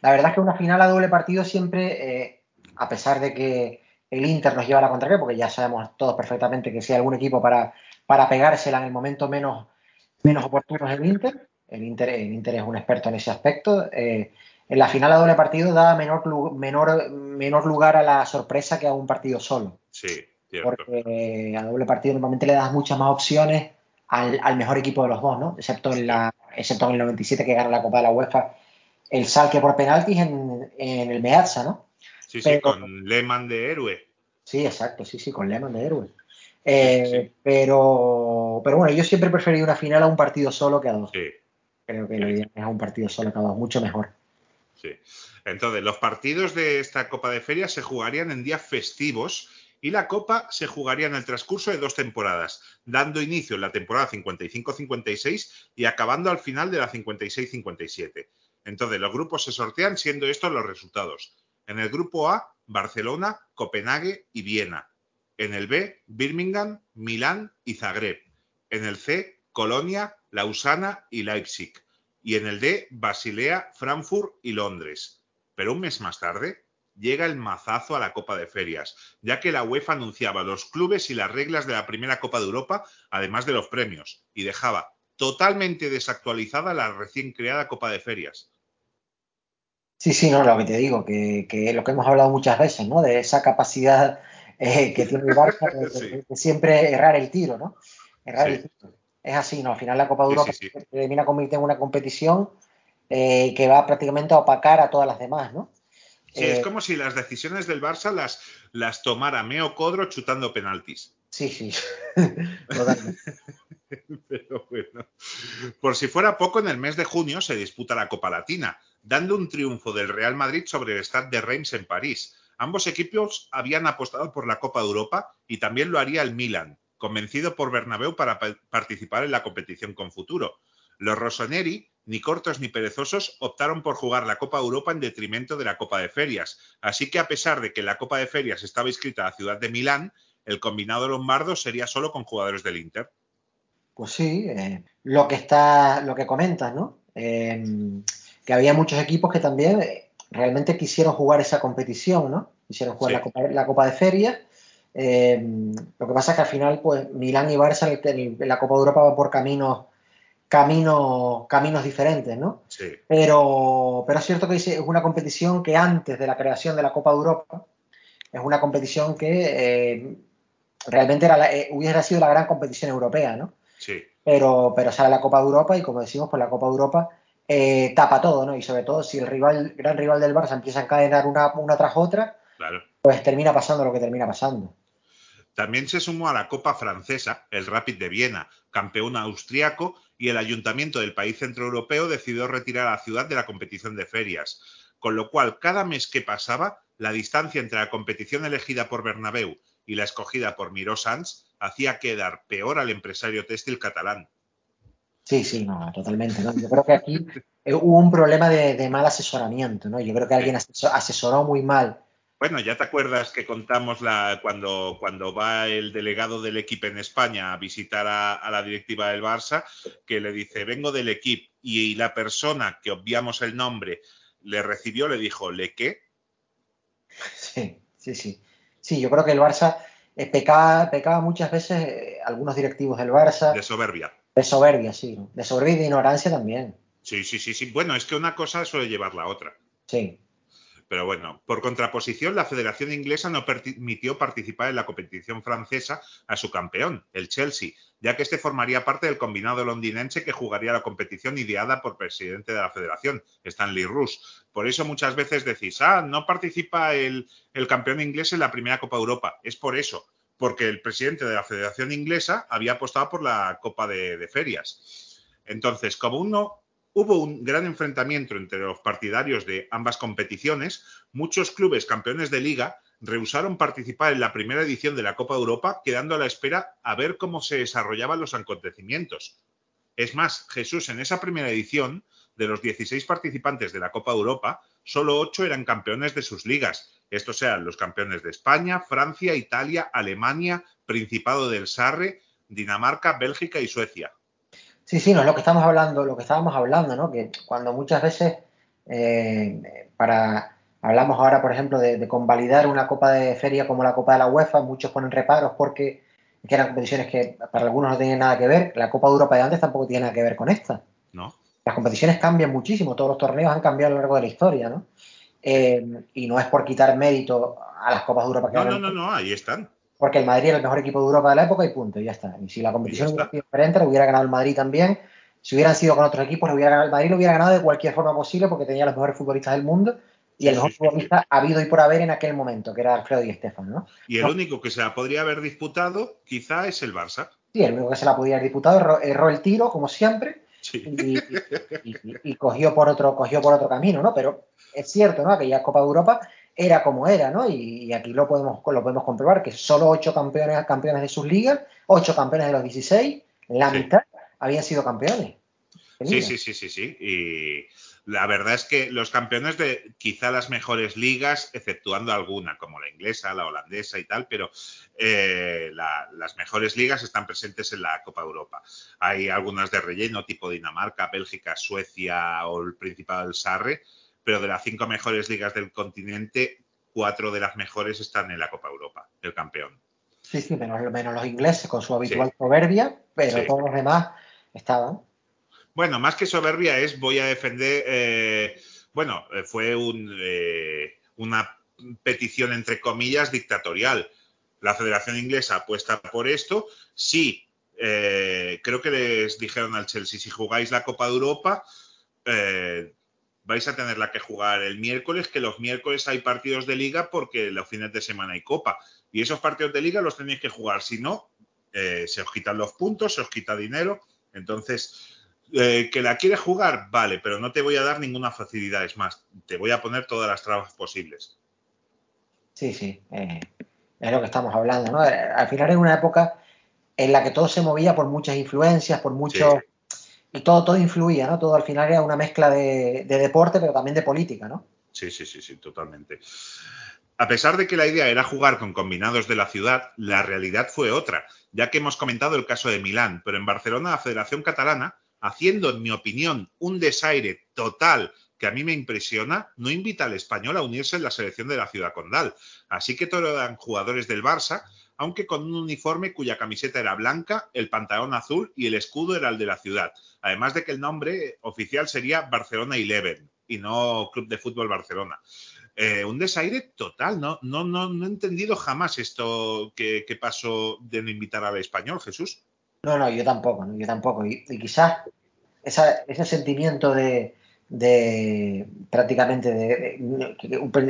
La verdad es que una final a doble partido siempre, eh, a pesar de que el Inter nos lleva a la contraria, porque ya sabemos todos perfectamente que si hay algún equipo para, para pegársela en el momento menos, menos oportuno es el Inter. El Inter, el Inter es un experto en ese aspecto. Eh, en la final a doble partido da menor, menor, menor lugar a la sorpresa que a un partido solo. Sí, cierto. Porque a doble partido normalmente le das muchas más opciones al, al mejor equipo de los dos, ¿no? Excepto en, la, excepto en el 97 que gana la Copa de la UEFA el Salque por penaltis en, en el Meazza, ¿no? Sí, sí, pero- con Lehmann de héroe. Sí, exacto, sí, sí, con Lehmann de héroe. Eh, Sí. Pero, pero bueno, yo siempre he preferido una final a un partido solo que a dos. Sí, Creo que lo ideal es a un partido solo que a dos, mucho mejor. sí. Entonces, los partidos de esta Copa de Feria se jugarían en días festivos y la Copa se jugaría en el transcurso de dos temporadas, dando inicio en la temporada 55-56 y acabando al final de la 56-57. Entonces, los grupos se sortean siendo estos los resultados. En el grupo A, Barcelona, Copenhague y Viena. En el B, Birmingham, Milán y Zagreb. En el C, Colonia, Lausana y Leipzig. Y en el D, Basilea, Frankfurt y Londres. Pero un mes más tarde, llega el mazazo a la Copa de Ferias, ya que la UEFA anunciaba los clubes y las reglas de la primera Copa de Europa, además de los premios, y dejaba totalmente desactualizada la recién creada Copa de Ferias. Sí, sí, no, lo que te digo, que, que lo que hemos hablado muchas veces, ¿no? De esa capacidad eh, que tiene el Barça de, Sí. de- de siempre errar el tiro, ¿no? Errar Sí. el tiro. Es así, ¿no? Al final la Copa de Europa se termina convirtiendo en una competición eh, que va prácticamente a opacar a todas las demás, ¿no? Sí, Eh, es como si las decisiones del Barça las, las tomara Meo Codro chutando penaltis. Sí, sí. Totalmente. Pero bueno. Por si fuera poco, en el mes de junio se disputa la Copa Latina, dando un triunfo del Real Madrid sobre el Stade de Reims en París. Ambos equipos habían apostado por la Copa de Europa y también lo haría el Milan, convencido por Bernabéu para pa- participar en la competición con futuro. Los rossoneri, ni cortos ni perezosos, optaron por jugar la Copa de Europa en detrimento de la Copa de Ferias. Así que a pesar de que la Copa de Ferias estaba inscrita a la ciudad de Milán, el combinado lombardo sería solo con jugadores del Inter. Pues sí, eh, lo que está, lo que comentas, ¿no? Eh, que había muchos equipos que también eh, realmente quisieron jugar esa competición, ¿no? Quisieron jugar Sí. la, Copa, la Copa de Feria. Eh, lo que pasa es que al final, pues, Milán y Barça en, el- en la Copa de Europa van por caminos, caminos, caminos diferentes, ¿no? Sí. Pero, pero es cierto que es una competición que antes de la creación de la Copa de Europa, es una competición que eh, realmente era la- eh, hubiera sido la gran competición europea, ¿no? Sí, pero, pero sale la Copa de Europa y como decimos, pues la Copa de Europa eh, tapa todo, ¿no? Y sobre todo si el rival, gran rival del Barça empieza a encadenar una, una tras otra, Claro. pues termina pasando lo que termina pasando. También se sumó a la Copa Francesa el Rapid de Viena, campeón austriaco, y el ayuntamiento del país centroeuropeo decidió retirar a la ciudad de la competición de ferias. Con lo cual, cada mes que pasaba, la distancia entre la competición elegida por Bernabéu y la escogida por Miró Sans hacía quedar peor al empresario textil catalán. Sí, sí, no, totalmente. ¿no? Yo creo que aquí eh, hubo un problema de, de mal asesoramiento, ¿no? Yo creo que alguien aseso- asesoró muy mal. Bueno, ya te acuerdas que contamos la, cuando, cuando va el delegado del equipo en España a visitar a, a la directiva del Barça, que le dice, vengo del equipo, y la persona que obviamos el nombre le recibió, le dijo, ¿le qué? Sí, sí, sí. Sí, yo creo que el Barça eh, pecaba, pecaba muchas veces, eh, algunos directivos del Barça, De soberbia. De soberbia, sí, de soberbia y de ignorancia también. Sí, sí, sí, sí. Bueno, es que una cosa suele llevar la otra. Sí, Pero bueno, por contraposición, la Federación Inglesa no permitió participar en la competición francesa a su campeón, el Chelsea, ya que este formaría parte del combinado londinense que jugaría la competición ideada por presidente de la Federación, Stanley Rush. Por eso muchas veces decís, ah, no participa el, el campeón inglés en la primera Copa Europa. Es por eso, porque el presidente de la Federación Inglesa había apostado por la Copa de, de Ferias. Entonces, como uno Hubo un gran enfrentamiento entre los partidarios de ambas competiciones. Muchos clubes campeones de liga rehusaron participar en la primera edición de la Copa Europa, quedando a la espera a ver cómo se desarrollaban los acontecimientos. Es más, Jesús, en esa primera edición, de los 16 participantes de la Copa Europa, solo 8 eran campeones de sus ligas. Estos eran los campeones de España, Francia, Italia, Alemania, Principado del Sarre, Dinamarca, Bélgica y Suecia. sí, sí, no es lo que estamos hablando, lo que estábamos hablando, ¿no? Que cuando muchas veces eh, para hablamos ahora, por ejemplo, de, de, convalidar una copa de feria como la Copa de la UEFA, muchos ponen reparos porque que eran competiciones que para algunos no tenían nada que ver. La Copa de Europa de antes tampoco tiene nada que ver con esta. ¿No? Las competiciones cambian muchísimo, todos los torneos han cambiado a lo largo de la historia, ¿no? Eh, y no es por quitar mérito a las Copas de Europa que No, no, no, no, ahí están. Porque el Madrid era el mejor equipo de Europa de la época y punto, y ya está. Y si la competición hubiera sido diferente, lo hubiera ganado el Madrid también. Si hubieran sido con otros equipos, lo hubiera ganado el Madrid, lo hubiera ganado de cualquier forma posible porque tenía los mejores futbolistas del mundo y el mejor sí, sí, futbolista sí. habido y por haber en aquel momento, que era Alfredo Di Stéfano, ¿no? Y el No. único que se la podría haber disputado quizá es el Barça. Sí, el único que se la podía haber diputado erró, el tiro, como siempre, Sí. y, y- y- y cogió por otro cogió por otro camino, ¿no? Pero es cierto, ¿no? Aquella Copa de Europa era como era, ¿no? Y, y aquí lo podemos lo podemos comprobar que solo ocho campeones campeones de sus ligas, ocho campeones de los 16, la Sí. mitad habían sido campeones. Sí, sí, sí, sí, sí. Y la verdad es que los campeones de quizá las mejores ligas, exceptuando alguna, como la inglesa, la holandesa y tal, pero eh, la- las mejores ligas están presentes en la Copa Europa. Hay algunas de relleno, tipo Dinamarca, Bélgica, Suecia o el Principado del Sarre, pero de las cinco mejores ligas del continente, cuatro de las mejores están en la Copa Europa, el campeón. Sí, sí, menos, menos los ingleses con su habitual Sí. soberbia, pero Sí. todos los demás estaban. Bueno, más que soberbia es voy a defender. eh, bueno, eh, fue un, eh, una petición entre comillas dictatorial. La Federación Inglesa apuesta por esto. Sí, eh, creo que les dijeron al Chelsea si jugáis la Copa de Europa. eh, vais a tenerla que jugar el miércoles, que los miércoles hay partidos de liga porque los fines de semana hay copa. Y esos partidos de liga los tenéis que jugar. Si no, eh, se os quitan los puntos, se os quita dinero. Entonces, eh, que la quieres jugar, vale, pero no te voy a dar ninguna facilidad. Es más, te voy a poner todas las trabas posibles. Sí, sí, eh, es lo que estamos hablando, ¿no? Al final era una época en la que todo se movía por muchas influencias, por muchos... Y todo, todo influía, ¿no? Todo al final era una mezcla de, de deporte, pero también de política, ¿no? Sí, sí, sí, sí, totalmente. A pesar de que la idea era jugar con combinados de la ciudad, la realidad fue otra, ya que hemos comentado el caso de Milán, pero en Barcelona la Federación Catalana, haciendo, en mi opinión, un desaire total que a mí me impresiona, no invita al español a unirse en la selección de la ciudad condal. Así que todos eran jugadores del Barça, aunque con un uniforme cuya camiseta era blanca, el pantalón azul y el escudo era el de la ciudad. Además de que el nombre oficial sería Barcelona Eleven y no Club de Fútbol Barcelona. Eh, un desaire total, ¿no? No, no, no he entendido jamás esto que, pasó de no invitar al español, Jesús. No, no, yo tampoco, yo tampoco. Y, y quizás ese sentimiento de, de prácticamente de, un,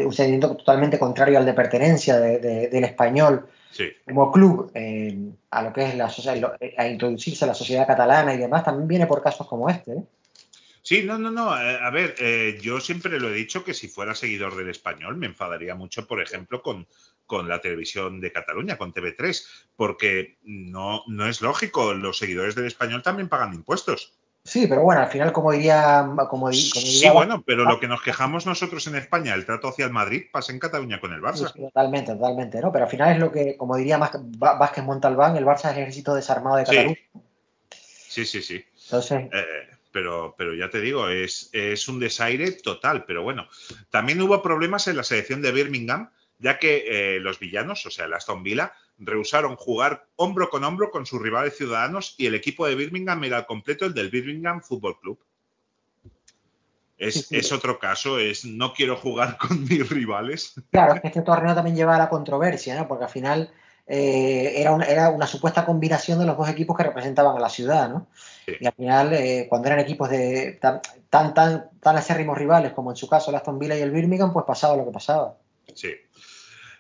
un sentimiento totalmente contrario al de pertenencia de- de- del español Sí. como club eh, a lo que es la lo- a introducirse a la sociedad catalana y demás, también viene por casos como este. ¿eh? Sí, no, no, no. eh, A ver, eh, yo siempre lo he dicho que si fuera seguidor del español me enfadaría mucho, por ejemplo, con, con la televisión de Cataluña, con TV3, porque no, no es lógico. Los seguidores del español también pagan impuestos. Sí, pero bueno, al final, como diría, como, di- como Sí, diría bueno, pero lo que nos quejamos nosotros en España, el trato hacia el Madrid, pasa en Cataluña con el Barça. sí, totalmente, totalmente, ¿no? Pero al final es lo que, como diría Vázquez Montalbán, el Barça es el ejército desarmado de Sí. Cataluña. Sí, sí, sí. Entonces, Eh, pero, pero ya te digo, es, es un desaire total. Pero bueno, también hubo problemas en la selección de Birmingham, ya que eh, los villanos, o sea, el Aston Villa, rehusaron jugar hombro con hombro con sus rivales ciudadanos y el equipo de Birmingham era al completo el del Birmingham Football Club. Es, Sí, sí. es otro caso, es no quiero jugar con mis rivales. claro, es que este torneo también lleva a la controversia, ¿no? Porque al final eh, era, una, era una supuesta combinación de los dos equipos que representaban a la ciudad, ¿no? Sí. Y al final, eh, cuando eran equipos de tan, tan, tan, tan acérrimos rivales como en su caso el Aston Villa y el Birmingham, pues pasaba lo que pasaba. Sí.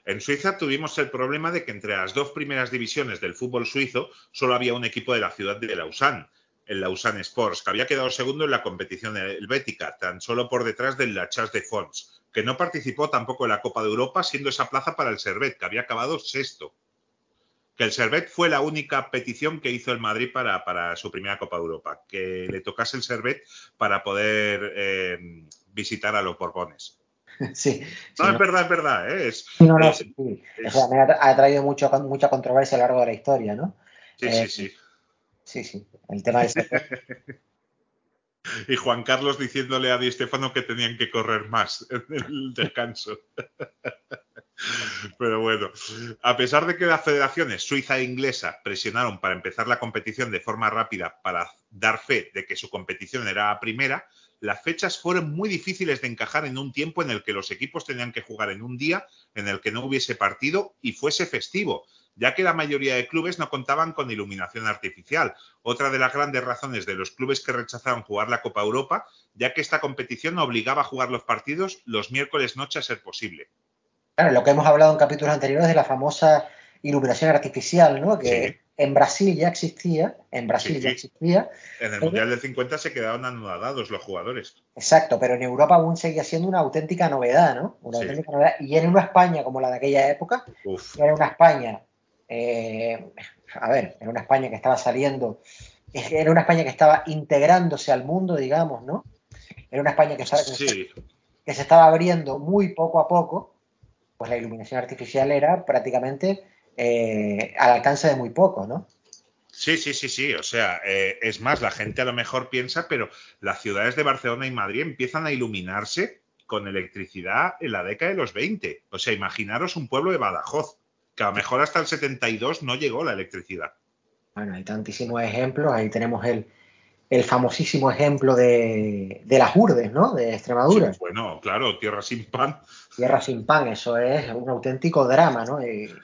En Suiza tuvimos el problema de que entre las dos primeras divisiones del fútbol suizo solo había un equipo de la ciudad de Lausanne, el Lausanne Sports, que había quedado segundo en la competición helvética, tan solo por detrás del La Chasse de Fons, que no participó tampoco en la Copa de Europa, siendo esa plaza para el Servet, que había acabado sexto. Que el Servet fue la única petición que hizo el Madrid para, para su primera Copa de Europa, que le tocase el Servet para poder eh, visitar a los Borbones. sí. No, es verdad, es verdad. ¿eh? Es, Sí, no, no, es- sí, sí. es- Eso también ha, ha traído mucho, mucha controversia a lo largo de la historia, ¿no? sí, eh, sí, sí. Sí, sí. El tema sector. Y Juan Carlos diciéndole a Di Stefano que tenían que correr más en el descanso. Pero bueno, a pesar de que las federaciones suiza e inglesa presionaron para empezar la competición de forma rápida para dar fe de que su competición era la primera, las fechas fueron muy difíciles de encajar en un tiempo en el que los equipos tenían que jugar en un día en el que no hubiese partido y fuese festivo, ya que la mayoría de clubes no contaban con iluminación artificial, otra de las grandes razones de los clubes que rechazaron jugar la Copa Europa, ya que esta competición obligaba a jugar los partidos los miércoles noche a ser posible. Claro, lo que hemos hablado en capítulos anteriores de la famosa iluminación artificial, ¿no? Que Sí. en Brasil ya existía, en Brasil Sí, ya existía, En el Pero- Mundial del 50 se quedaron anonadados los jugadores. exacto, pero en Europa aún seguía siendo una auténtica novedad, ¿no? Una auténtica novedad. Y en una España como la de aquella época, Uf, era una España, eh, a ver, era una España que estaba saliendo, era una España que estaba integrándose al mundo, digamos, ¿no? Era una España que, estaba, sí, que se estaba abriendo muy poco a poco, pues la iluminación artificial era prácticamente eh, al alcance de muy poco, ¿no? Sí, sí, sí, sí. O sea, eh, es más, la gente a lo mejor piensa, pero las ciudades de Barcelona y Madrid empiezan a iluminarse con electricidad en la década de los 20. O sea, imaginaros un pueblo de Badajoz, que a lo mejor hasta el 72 no llegó la electricidad. Bueno, hay tantísimos ejemplos, ahí tenemos el, el famosísimo ejemplo de, de las Urdes, ¿no? De Extremadura, Sí, bueno, claro, tierra sin pan. tierra sin pan, eso es un auténtico drama, ¿no? Eh,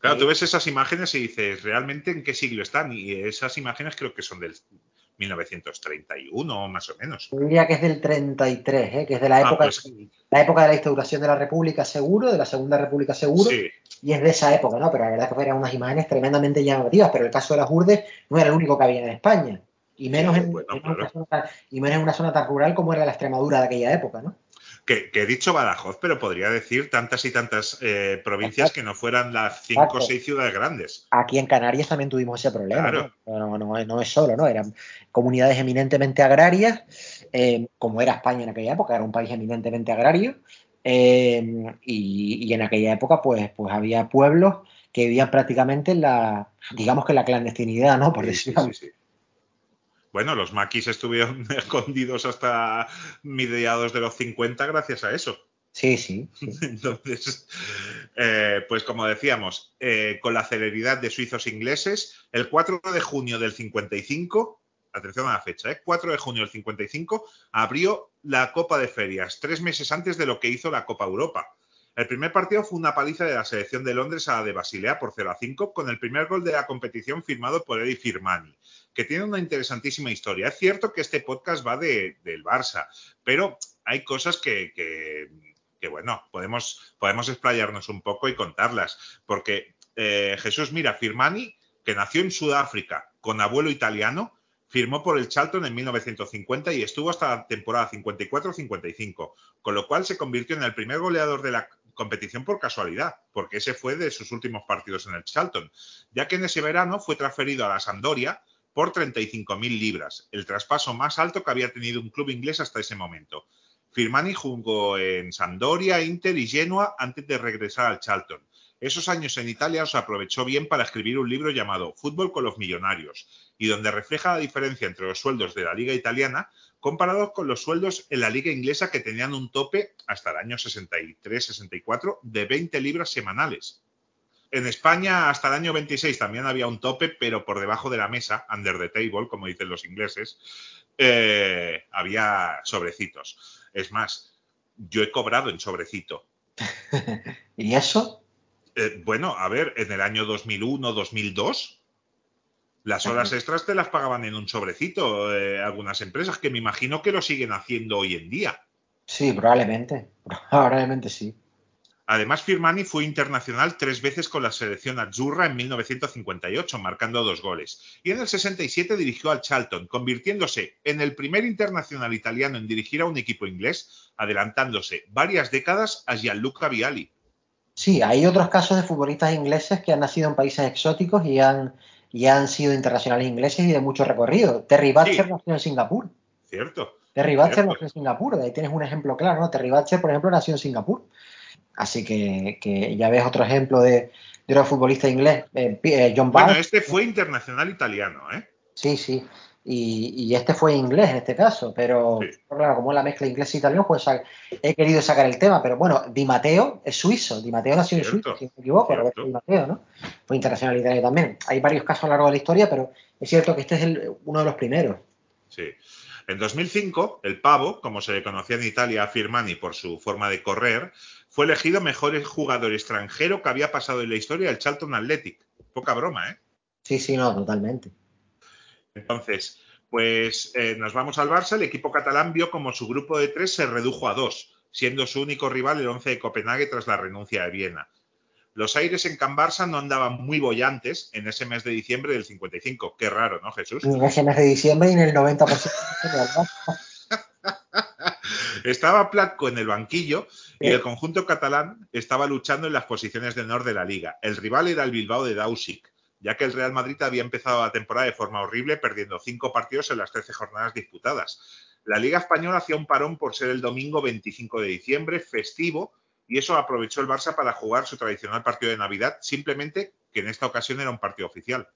Claro, tú ves esas imágenes y dices, ¿realmente en qué siglo están? Y esas imágenes creo que son del 1931 más o menos. yo diría que es del 33, ¿eh? que es de la Ah, época, pues la época de la instauración de la República seguro, de la Segunda República seguro, sí, y es de esa época, ¿no? Pero la verdad que eran unas imágenes tremendamente llamativas, pero el caso de las Urdes no era el único que había en España, y menos, Sí, en, bueno, en claro. una zona tan, y menos en una zona tan rural como era la Extremadura de aquella época, ¿no? Que, que he dicho Badajoz, pero podría decir tantas y tantas eh, provincias Exacto. que no fueran las cinco o seis ciudades grandes. Aquí en Canarias también tuvimos ese problema, Claro. ¿no? No, no, no es solo, ¿no? Eran comunidades eminentemente agrarias, eh, como era España en aquella época, era un país eminentemente agrario, eh, y, y en aquella época, pues, pues había pueblos que vivían prácticamente en la, digamos que en la clandestinidad, ¿no? Por Sí, decirlo sí, sí. Bueno, los maquis estuvieron escondidos hasta mediados de los 50 gracias a eso. Sí, sí, sí. Entonces, eh, pues como decíamos, eh, con la celeridad de suizos ingleses, el 4 de junio del 55, atención a la fecha, ¿eh? 4 de junio del 55, abrió la Copa de Ferias, tres meses antes de lo que hizo la Copa Europa. El primer partido fue una paliza de la selección de Londres a la de Basilea por 0 a 5, con el primer gol de la competición firmado por Eddie Firmani, que tiene una interesantísima historia. Es cierto que este podcast va de, del Barça, pero hay cosas que, que, bueno, podemos, podemos explayarnos un poco y contarlas, porque eh, Jesús, mira, Firmani, que nació en Sudáfrica con abuelo italiano, firmó por el Charlton en 1950 y estuvo hasta la temporada 54-55, con lo cual se convirtió en el primer goleador de la competición por casualidad, porque ese fue de sus últimos partidos en el Charlton, ya que en ese verano fue transferido a la Sampdoria por 35.000 libras, el traspaso más alto que había tenido un club inglés hasta ese momento. Firmani jugó en Sampdoria, Inter y Genoa antes de regresar al Charlton. Esos años en Italia os aprovechó bien para escribir un libro llamado Fútbol con los Millonarios, y donde refleja la diferencia entre los sueldos de la liga italiana comparados con los sueldos en la liga inglesa que tenían un tope hasta el año 63-64 de 20 libras semanales. En España hasta el año 26 también había un tope, pero por debajo de la mesa, under the table, como dicen los ingleses, eh, había sobrecitos. Es más, yo he cobrado en sobrecito. ¿Y eso? Eh, bueno, a ver, en el año 2001, 2002, las horas extras te las pagaban en un sobrecito eh, algunas empresas, que me imagino que lo siguen haciendo hoy en día. Sí, probablemente. Probablemente sí. Además, Firmani fue internacional tres veces con la selección azzurra en 1958, marcando dos goles. Y en el 67 dirigió al Charlton, convirtiéndose en el primer internacional italiano en dirigir a un equipo inglés, adelantándose varias décadas a Gianluca Vialli. Sí, hay otros casos de futbolistas ingleses que han nacido en países exóticos y han, y han sido internacionales ingleses y de mucho recorrido. Terry Butcher Sí. nació en Singapur. Cierto. Terry Butcher Cierto. nació en Singapur. De ahí tienes un ejemplo claro, ¿no? Terry Butcher, por ejemplo, nació en Singapur. Así que, que ya ves otro ejemplo de, de otro futbolista inglés. Eh, eh, John Bueno, Barnes. este fue internacional italiano, ¿eh? Sí, sí. Y, y este fue inglés en este caso, pero Sí. claro, como es la mezcla inglés e italiano, pues he querido sacar el tema. Pero bueno, Di Matteo es suizo. Di Matteo nació en Suiza, si no me equivoco. Roberto Di Matteo, ¿no? Fue internacional italiano también. Hay varios casos a lo largo de la historia, pero es cierto que este es el- uno de los primeros. Sí. En 2005, el Pavo, como se le conocía en Italia a Firmani por su forma de correr, fue elegido mejor jugador extranjero que había pasado en la historia del Charlton Athletic. Poca broma, ¿eh? Sí, sí, no, totalmente. Entonces, pues eh, nos vamos al Barça. El equipo catalán vio como su grupo de tres se redujo a dos, siendo su único rival el 11 de Copenhague tras la renuncia de Viena. Los aires en Can Barça no andaban muy bollantes en ese mes de diciembre del 55. Qué raro, ¿no, Jesús? En ese mes de diciembre ni en el 90% de verdad. Estaba Platco en el banquillo y el conjunto catalán estaba luchando en las posiciones de honor de la liga. El rival era el Bilbao de Dausic, ya que el Real Madrid había empezado la temporada de forma horrible, perdiendo cinco partidos en las 13 jornadas disputadas. La Liga Española hacía un parón por ser el domingo 25 de diciembre, festivo, y eso aprovechó el Barça para jugar su tradicional partido de Navidad, simplemente que en esta ocasión era un partido oficial.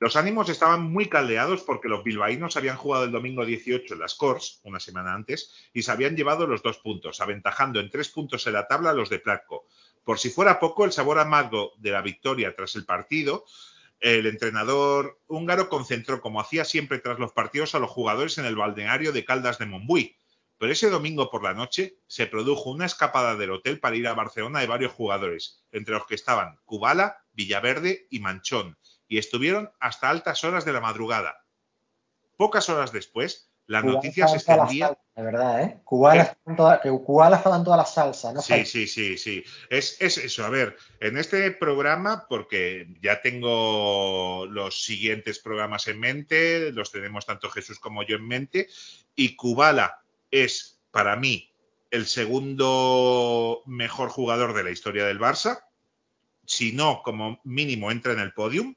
Los ánimos estaban muy caldeados porque los bilbaínos habían jugado el domingo 18 en las Cors, una semana antes, y se habían llevado los dos puntos, aventajando en tres puntos en la tabla a los de Platco. Por si fuera poco, el sabor amargo de la victoria tras el partido, el entrenador húngaro concentró, como hacía siempre tras los partidos, a los jugadores en el balneario de Caldas de Montbui. Pero ese domingo por la noche se produjo una escapada del hotel para ir a Barcelona de varios jugadores, entre los que estaban Kubala, Villaverde y Manchón, y estuvieron hasta altas horas de la madrugada. Pocas horas después, la Cubala noticia se extendía. de verdad, ¿eh? Estaba en toda la salsa, ¿no? Sí, sí, sí, sí. Es, es eso. A ver, en este programa, porque ya tengo los siguientes programas en mente, los tenemos tanto Jesús como yo en mente, y Kubala es para mí el segundo mejor jugador de la historia del Barça. Si no, como mínimo entra en el podium,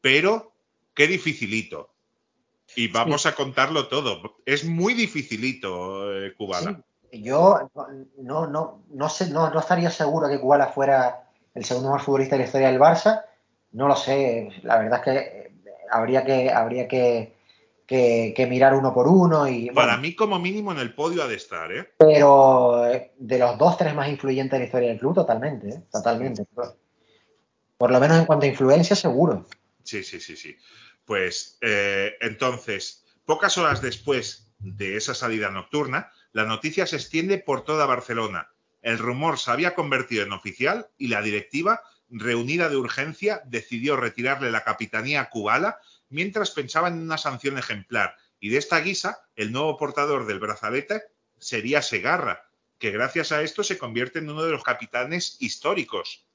pero qué dificilito. Y vamos a contarlo todo. Es muy dificilito, eh, Kubala. Sí, yo no, no, no, sé, no, no estaría seguro que Kubala fuera el segundo mejor futbolista de la historia del Barça. No lo sé. La verdad es que eh, habría que, habría que, que, que mirar uno por uno. Y, Para bueno, mí, como mínimo, en el podio ha de estar, ¿eh? Pero eh, de los dos, tres más influyentes de la historia del club, totalmente, ¿eh? totalmente. Por, por lo menos en cuanto a influencia, seguro. Sí, sí, sí, sí. Pues eh, entonces, pocas horas después de esa salida nocturna, la noticia se extiende por toda Barcelona. el rumor se había convertido en oficial y la directiva, reunida de urgencia, decidió retirarle la capitanía a Kubala mientras pensaba en una sanción ejemplar. Y de esta guisa, el nuevo portador del brazalete sería Segarra, que gracias a esto se convierte en uno de los capitanes históricos.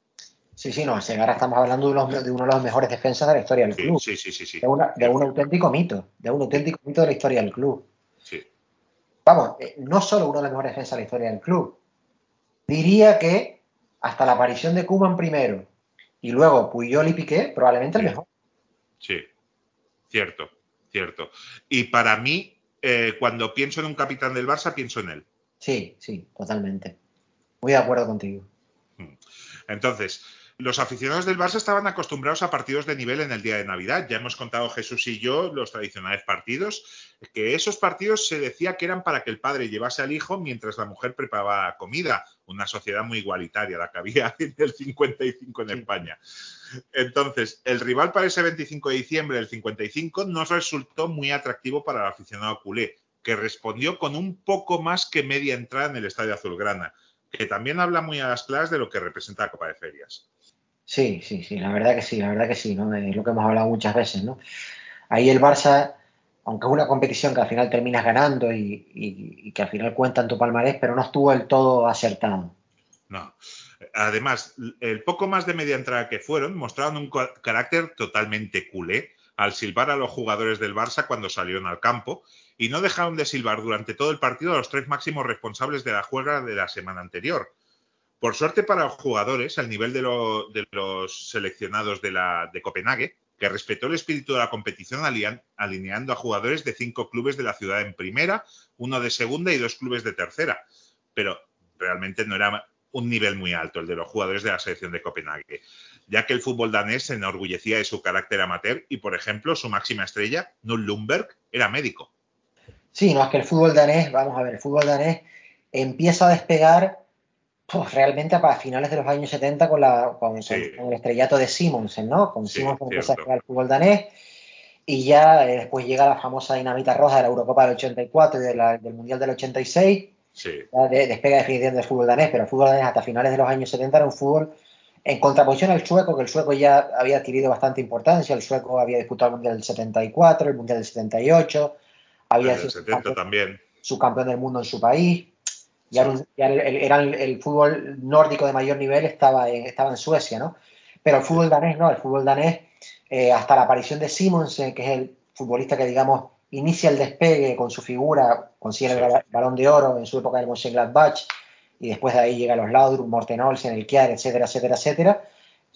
Sí, sí, no, Segarra estamos hablando de, unos- de uno de los mejores defensas de la historia del Sí, club. sí, sí, sí. sí. De, una- de un auténtico mito, de un auténtico mito de la historia del club. Sí. Vamos, eh, no solo uno de los mejores defensas de la historia del club. Diría que hasta la aparición de Koeman primero y luego Puyol y Piqué, probablemente el mejor. Sí, cierto, cierto. Y para mí, eh, cuando pienso en un capitán del Barça, pienso en él. Sí, sí, totalmente. Muy de acuerdo contigo. Entonces, los aficionados del Barça estaban acostumbrados a partidos de nivel en el día de Navidad. Ya hemos contado Jesús y yo los tradicionales partidos, que esos partidos se decía que eran para que el padre llevase al hijo mientras la mujer preparaba comida. Una sociedad muy igualitaria la que había en el 55 en Sí. España. Entonces, el rival para ese 25 de diciembre del 55 no resultó muy atractivo para el aficionado culé, que respondió con un poco más que media entrada en el Estadio Azulgrana, que también habla muy a las claras de lo que representa la Copa de Ferias. Sí, sí, sí, la verdad que sí, la verdad que sí, ¿no? Es lo que hemos hablado muchas veces, ¿no? Ahí el Barça, aunque es una competición que al final terminas ganando y, y- y que al final cuenta en tu palmarés, pero no estuvo del todo acertado. No. Además, el poco más de media entrada que fueron mostraron un ca- carácter totalmente culé al silbar a los jugadores del Barça cuando salieron al campo y no dejaron de silbar durante todo el partido a los tres máximos responsables de la juega de la semana anterior. Por suerte para los jugadores, al nivel de, lo- de los seleccionados de, la, de Copenhague, que respetó el espíritu de la competición alineando a jugadores de cinco clubes de la ciudad en primera, uno de segunda y dos clubes de tercera. Pero realmente no era un nivel muy alto el de los jugadores de la selección de Copenhague, ya que el fútbol danés se enorgullecía de su carácter amateur y, por ejemplo, su máxima estrella, Null Lundberg, era médico. Sí, no, es que el fútbol danés, vamos a ver, el fútbol danés empieza a despegar pues, realmente para finales de los años 70 con, la, con, Sí. con- con el estrellato de Simonsen, ¿no? Con Sí, Simonsen empieza a el fútbol danés y ya eh, después llega la famosa dinamita roja de la Eurocopa del 84 y de la- del Mundial del 86 Sí, de- despega definitivamente del fútbol danés, pero el fútbol danés hasta finales de los años 70 era un fútbol en contraposición al sueco, que el sueco ya había adquirido bastante importancia, el sueco había disputado el Mundial del 74, el Mundial del 78, había el sido 70 campeón, también. subcampeón del mundo en su país, ya, Sí. un- ya el, el- era el, el fútbol nórdico de mayor nivel estaba en, estaba en Suecia, ¿no? Pero el fútbol danés no, el fútbol danés, eh, hasta la aparición de Simonsen, que es el futbolista que, digamos, inicia el despegue con su figura, consigue el Sí. bala- balón de oro en su época del Mönchengladbach, y después de ahí llega los Laudrup, Morten Olsen, el Kjær, etcétera, etcétera, etcétera.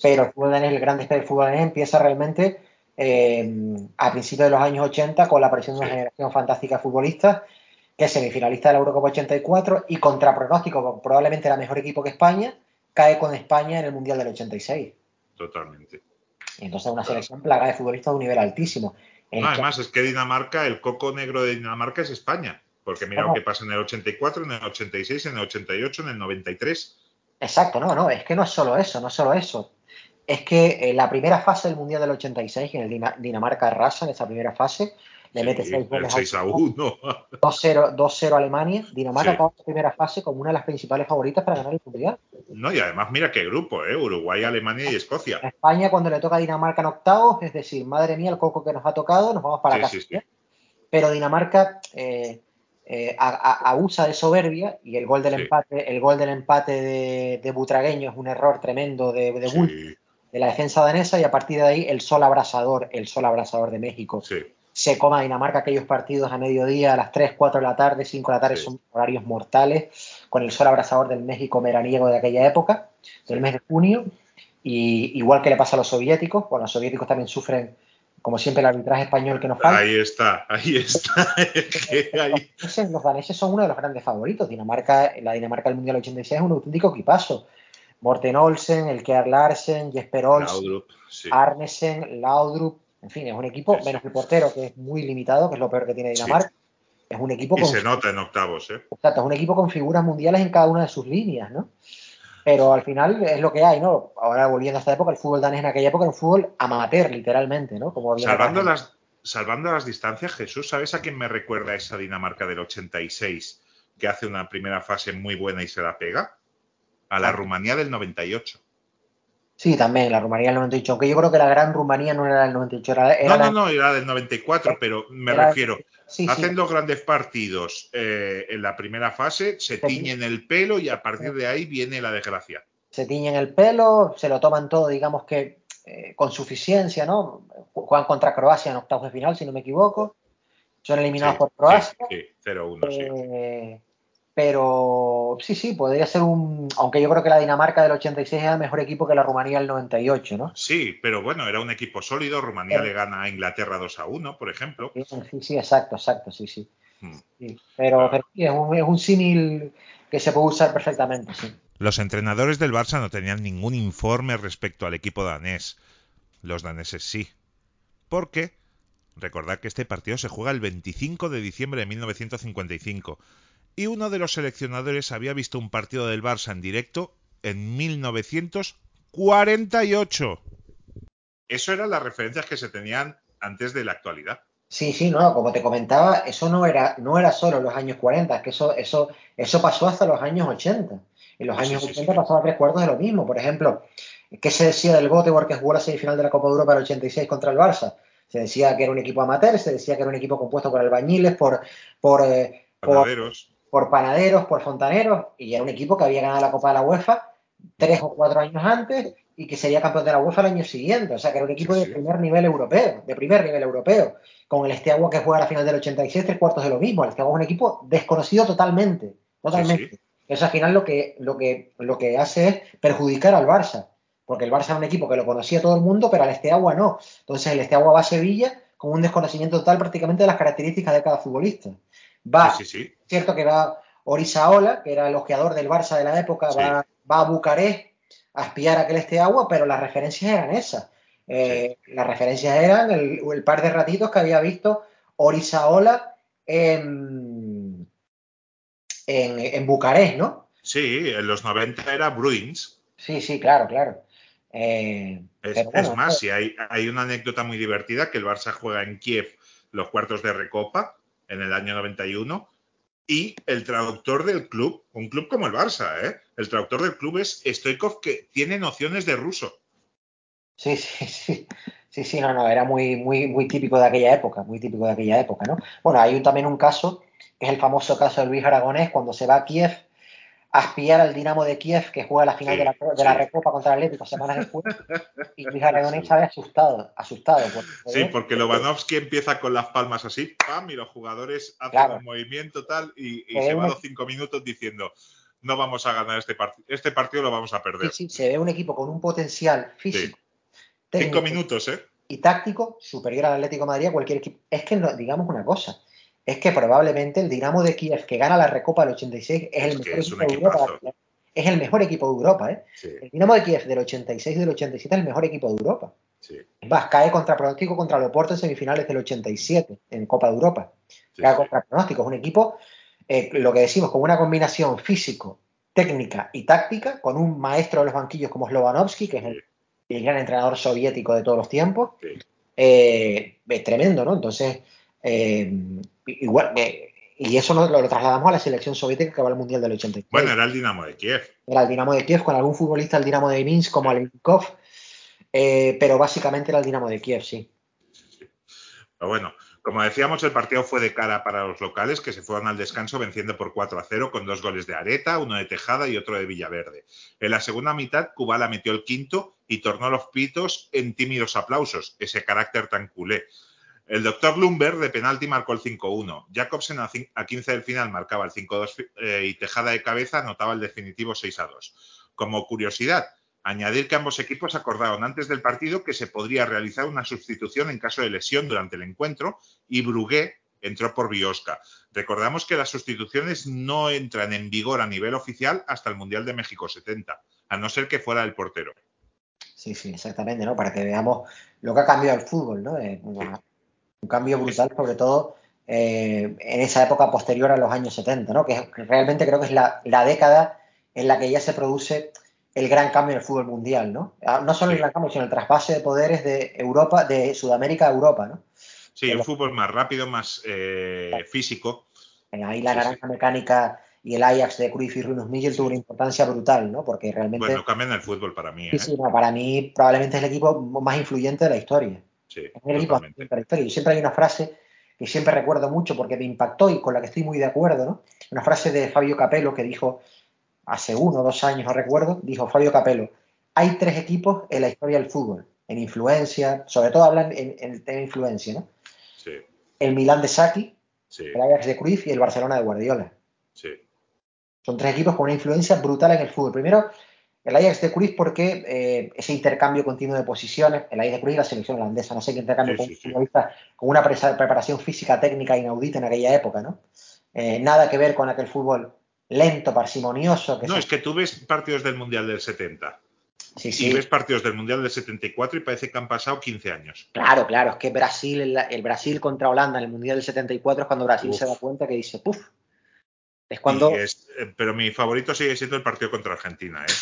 Pero el fútbol danés, el gran despegue del fútbol danés empieza realmente eh, a principios de los años 80 con la aparición de una Sí. generación fantástica de futbolistas que es semifinalista de la Eurocopa 84 y contra pronóstico, probablemente era mejor equipo que España, cae con España en el Mundial del 86. Totalmente. Y entonces una selección plagada de futbolistas de un nivel altísimo. No, además, es que Dinamarca, el coco negro de Dinamarca es España. Porque mira lo que pasa en el 84, en el 86, en el 88, en el 93. Exacto, no, no, es que no es solo eso, no es solo eso. Es que en la primera fase del Mundial del 86, que en el Dina- Dinamarca arrasa en esa primera fase, le mete Sí, seis el goles 6 a al 1. 2-0 2-0 a Alemania. Dinamarca Sí. acaba la primera fase como una de las principales favoritas para ganar el Mundial. No, y además mira qué grupo, ¿eh? Uruguay, Alemania y Escocia. España cuando le toca a Dinamarca en octavos, es decir, madre mía, el coco que nos ha tocado, nos vamos para Sí, casa. Pero Dinamarca eh, eh, a- a- abusa de soberbia y el gol del empate, el gol del empate de, de Butragueño es un error tremendo de, de Bull, de la defensa danesa y a partir de ahí el sol abrasador, el sol abrasador de México sí. Se coma Dinamarca aquellos partidos a mediodía, a las 3, 4 de la tarde, 5 de la tarde, Sí. son horarios mortales, con el sol abrasador del México veraniego de aquella época, del mes de junio, y igual que le pasa a los soviéticos, bueno, los soviéticos también sufren, como siempre, el arbitraje español que nos falta. Ahí está, ahí está. Ahí- Los daneses, los daneses son uno de los grandes favoritos. Dinamarca, la Dinamarca del Mundial 86 es un auténtico equipazo. Morten Olsen, el Larsen, Jesper Olsen, Laudrup, sí. Arnesen, Laudrup, en fin, es un equipo, Sí, sí. menos el portero, que es muy limitado, que es lo peor que tiene Sí. Dinamarca. Es un equipo Y con, se nota en octavos, ¿eh? exacto, es un equipo con figuras mundiales en cada una de sus líneas, ¿no? Pero al final es lo que hay, ¿no? Ahora volviendo a esta época, el fútbol danés en aquella época era un fútbol amateur, literalmente, ¿no? Como Salvando las, salvando las distancias, Jesús, ¿sabes a quién me recuerda esa Dinamarca del 86 que hace una primera fase muy buena y se la pega? a la Ah. Rumanía del 98. Sí, también, la Rumanía del 98. Aunque yo creo que la gran Rumanía no era del 98, era, era No, no, no, era del 94, pero me era- refiero, Sí, sí. hacen dos grandes partidos eh, en la primera fase, se tiñen el pelo y a partir de ahí viene la desgracia. se tiñen el pelo, se lo toman todo, digamos que eh, con suficiencia, ¿no? Juegan contra Croacia en octavos de final, si no me equivoco. Son eliminados Sí, por Croacia. sí, sí, 0-1, sí. Eh, pero sí, sí, podría ser un. Aunque yo creo que la Dinamarca del 86 era mejor equipo que la Rumanía del 98, ¿no? Sí, pero bueno, era un equipo sólido. Rumanía le gana a Inglaterra 2 a 1, por ejemplo. Sí, sí, exacto, exacto, sí, sí. Hmm. Sí, Pero, sí, es un, es un símil que se puede usar perfectamente, sí. Los entrenadores del Barça no tenían ningún informe respecto al equipo danés. Los daneses sí. Porque, recordad que este partido se juega el 25 de diciembre de 1955 y uno de los seleccionadores había visto un partido del Barça en directo en 1948. Eso eran las referencias que se tenían antes de la actualidad. Sí, sí, no, como te comentaba, eso no era, no era solo los años 40, es que eso, eso, eso pasó hasta los años 80. En los años sí, sí, 80 sí. pasaba tres cuartos de lo mismo. Por ejemplo, ¿qué se decía del Göteborg que jugó la semifinal de la Copa de Europa del 86 contra el Barça? Se decía que era un equipo amateur, se decía que era un equipo compuesto por albañiles, por, por, eh, Panaderos. Por panaderos, por fontaneros, y era un equipo que había ganado la Copa de la UEFA tres o cuatro años antes y que sería campeón de la UEFA el año siguiente. O sea, que era un equipo Sí, de primer nivel europeo, de primer nivel europeo. Con el Esteagua que juega la final del 86, tres cuartos de lo mismo. El Esteagua es un equipo desconocido totalmente. Totalmente. Sí. Eso al final lo que, lo, que, lo que hace es perjudicar al Barça. Porque el Barça era un equipo que lo conocía todo el mundo, pero al Esteagua no. Entonces el Esteagua va a Sevilla con un desconocimiento total prácticamente de las características de cada futbolista. Va, Sí, sí, sí. Cierto que va Orizaola, que era el ojeador del Barça de la época, Sí. va, va a Bucarest a espiar aquel este agua, pero las referencias eran esas. Eh, Las referencias eran el, el par de ratitos que había visto Orizaola en, en, en Bucarest, ¿no? Sí, en los 90 era Bruins. Sí, sí, claro, claro. Eh, Es, más, sí, hay, hay una anécdota muy divertida que el Barça juega en Kiev los cuartos de Recopa en el año 91 y el traductor del club, un club como el Barça, ¿eh? el traductor del club es Stoikov que tiene nociones de ruso. Sí, sí, sí. Sí, sí, no, no, era muy, muy, muy típico de aquella época, muy típico de aquella época, ¿no? Bueno, hay también un caso, que es el famoso caso de Luis Aragonés, cuando se va a Kiev a espiar al Dinamo de Kiev, que juega la final Sí, de, la, de la. Recopa contra el Atlético semanas después, y Luis Aragonés sale asustado, asustado. porque- Sí, porque Lobanovsky empieza con las palmas así, pam, y los jugadores hacen Claro. un movimiento tal y, y Se va los cinco minutos diciendo no vamos a ganar este partido, este partido lo vamos a perder. sí, se ve un equipo con un potencial físico, técnico Cinco minutos, ¿eh? y táctico superior al Atlético de Madrid a cualquier equipo. Es que, no- digamos una cosa, es que probablemente el Dinamo de Kiev, que gana la Recopa del 86, es, el mejor equipo de Europa. Es el mejor equipo de Europa, ¿eh? Sí, El Dinamo de Kiev del 86 y del 87 es el mejor equipo de Europa. sí, más, cae contra pronóstico contra el Oporto en semifinales del 87 en Copa de Europa. sí, Cae contra pronóstico. Es un equipo, eh, lo que decimos, con una combinación físico, técnica y táctica, con un maestro de los banquillos como Slovanovsky, que es el, el gran entrenador soviético de todos los tiempos. Eh, es tremendo, ¿no? Entonces, eh, igual, eh, y eso lo, lo trasladamos a la selección soviética que va al Mundial del 86. Bueno, era el Dinamo de Kiev. Era el Dinamo de Kiev con algún futbolista del Dinamo de Minsk como Alenkov, eh, pero básicamente era el Dinamo de Kiev, sí. Pero bueno, como decíamos, el partido fue de cara para los locales que se fueron al descanso venciendo por 4 a 0 con dos goles de Areta, uno de Tejada y otro de Villaverde. En la segunda mitad, Kubala metió el quinto y tornó los pitos en tímidos aplausos, ese carácter tan culé. El doctor Lumber de penalti marcó el 5-1. Jacobsen a cin- a 15 del final marcaba el 5-2 eh, y Tejada de cabeza anotaba el definitivo 6-2. Como curiosidad, añadir que ambos equipos acordaron antes del partido que se podría realizar una sustitución en caso de lesión durante el encuentro y Brugué entró por Biosca. Recordamos que las sustituciones no entran en vigor a nivel oficial hasta el Mundial de México 70, a no ser que fuera el portero. Sí, sí, exactamente, ¿no? Para que veamos lo que ha cambiado el fútbol, ¿no? Eh, un cambio brutal, sobre todo eh, en esa época posterior a los años 70, ¿no? Que, realmente creo que es la, la década en la que ya se produce el gran cambio en el fútbol mundial, ¿no? Ah, No solo el gran cambio, sino el trasvase de poderes de Europa, de Sudamérica a Europa, ¿no? Sí, un fútbol más rápido, más eh, físico. Ahí la Sí, naranja mecánica y el Ajax de Cruyff y Rinus Michel tuvo una importancia brutal, ¿no? Porque realmente... Bueno, cambian el fútbol para mí. Sí, ¿eh? sí, no, para mí probablemente es el equipo más influyente de la historia. Sí, totalmente. Yo siempre hay una frase que siempre recuerdo mucho porque me impactó y con la que estoy muy de acuerdo, ¿no? Una frase de Fabio Capello que dijo hace uno o dos años, no recuerdo, dijo Fabio Capello, hay tres equipos en la historia del fútbol, en influencia, sobre todo hablan en, en el tema de influencia, ¿no? Sí, El Milán de Saki, sí, el Ajax de Cruyff y el Barcelona de Guardiola. sí. Son tres equipos con una influencia brutal en el fútbol. Primero, el Ajax de Cruyff porque eh, ese intercambio continuo de posiciones, el Ajax de Cruyff y la selección holandesa, no sé qué intercambio Sí, con sí, con una presa- preparación física técnica inaudita en aquella época, ¿no? Eh, nada que ver con aquel fútbol lento, parsimonioso. Que No, se- es que tú ves partidos del Mundial del 70 sí, y sí. ves partidos del Mundial del 74 y parece que han pasado 15 años. Claro, claro, es que Brasil, el, el Brasil contra Holanda en el Mundial del 74 es cuando Brasil Uf. se da cuenta que dice, puf. Es cuando... Y es- eh, pero mi favorito sigue siendo el partido contra Argentina. ¿eh?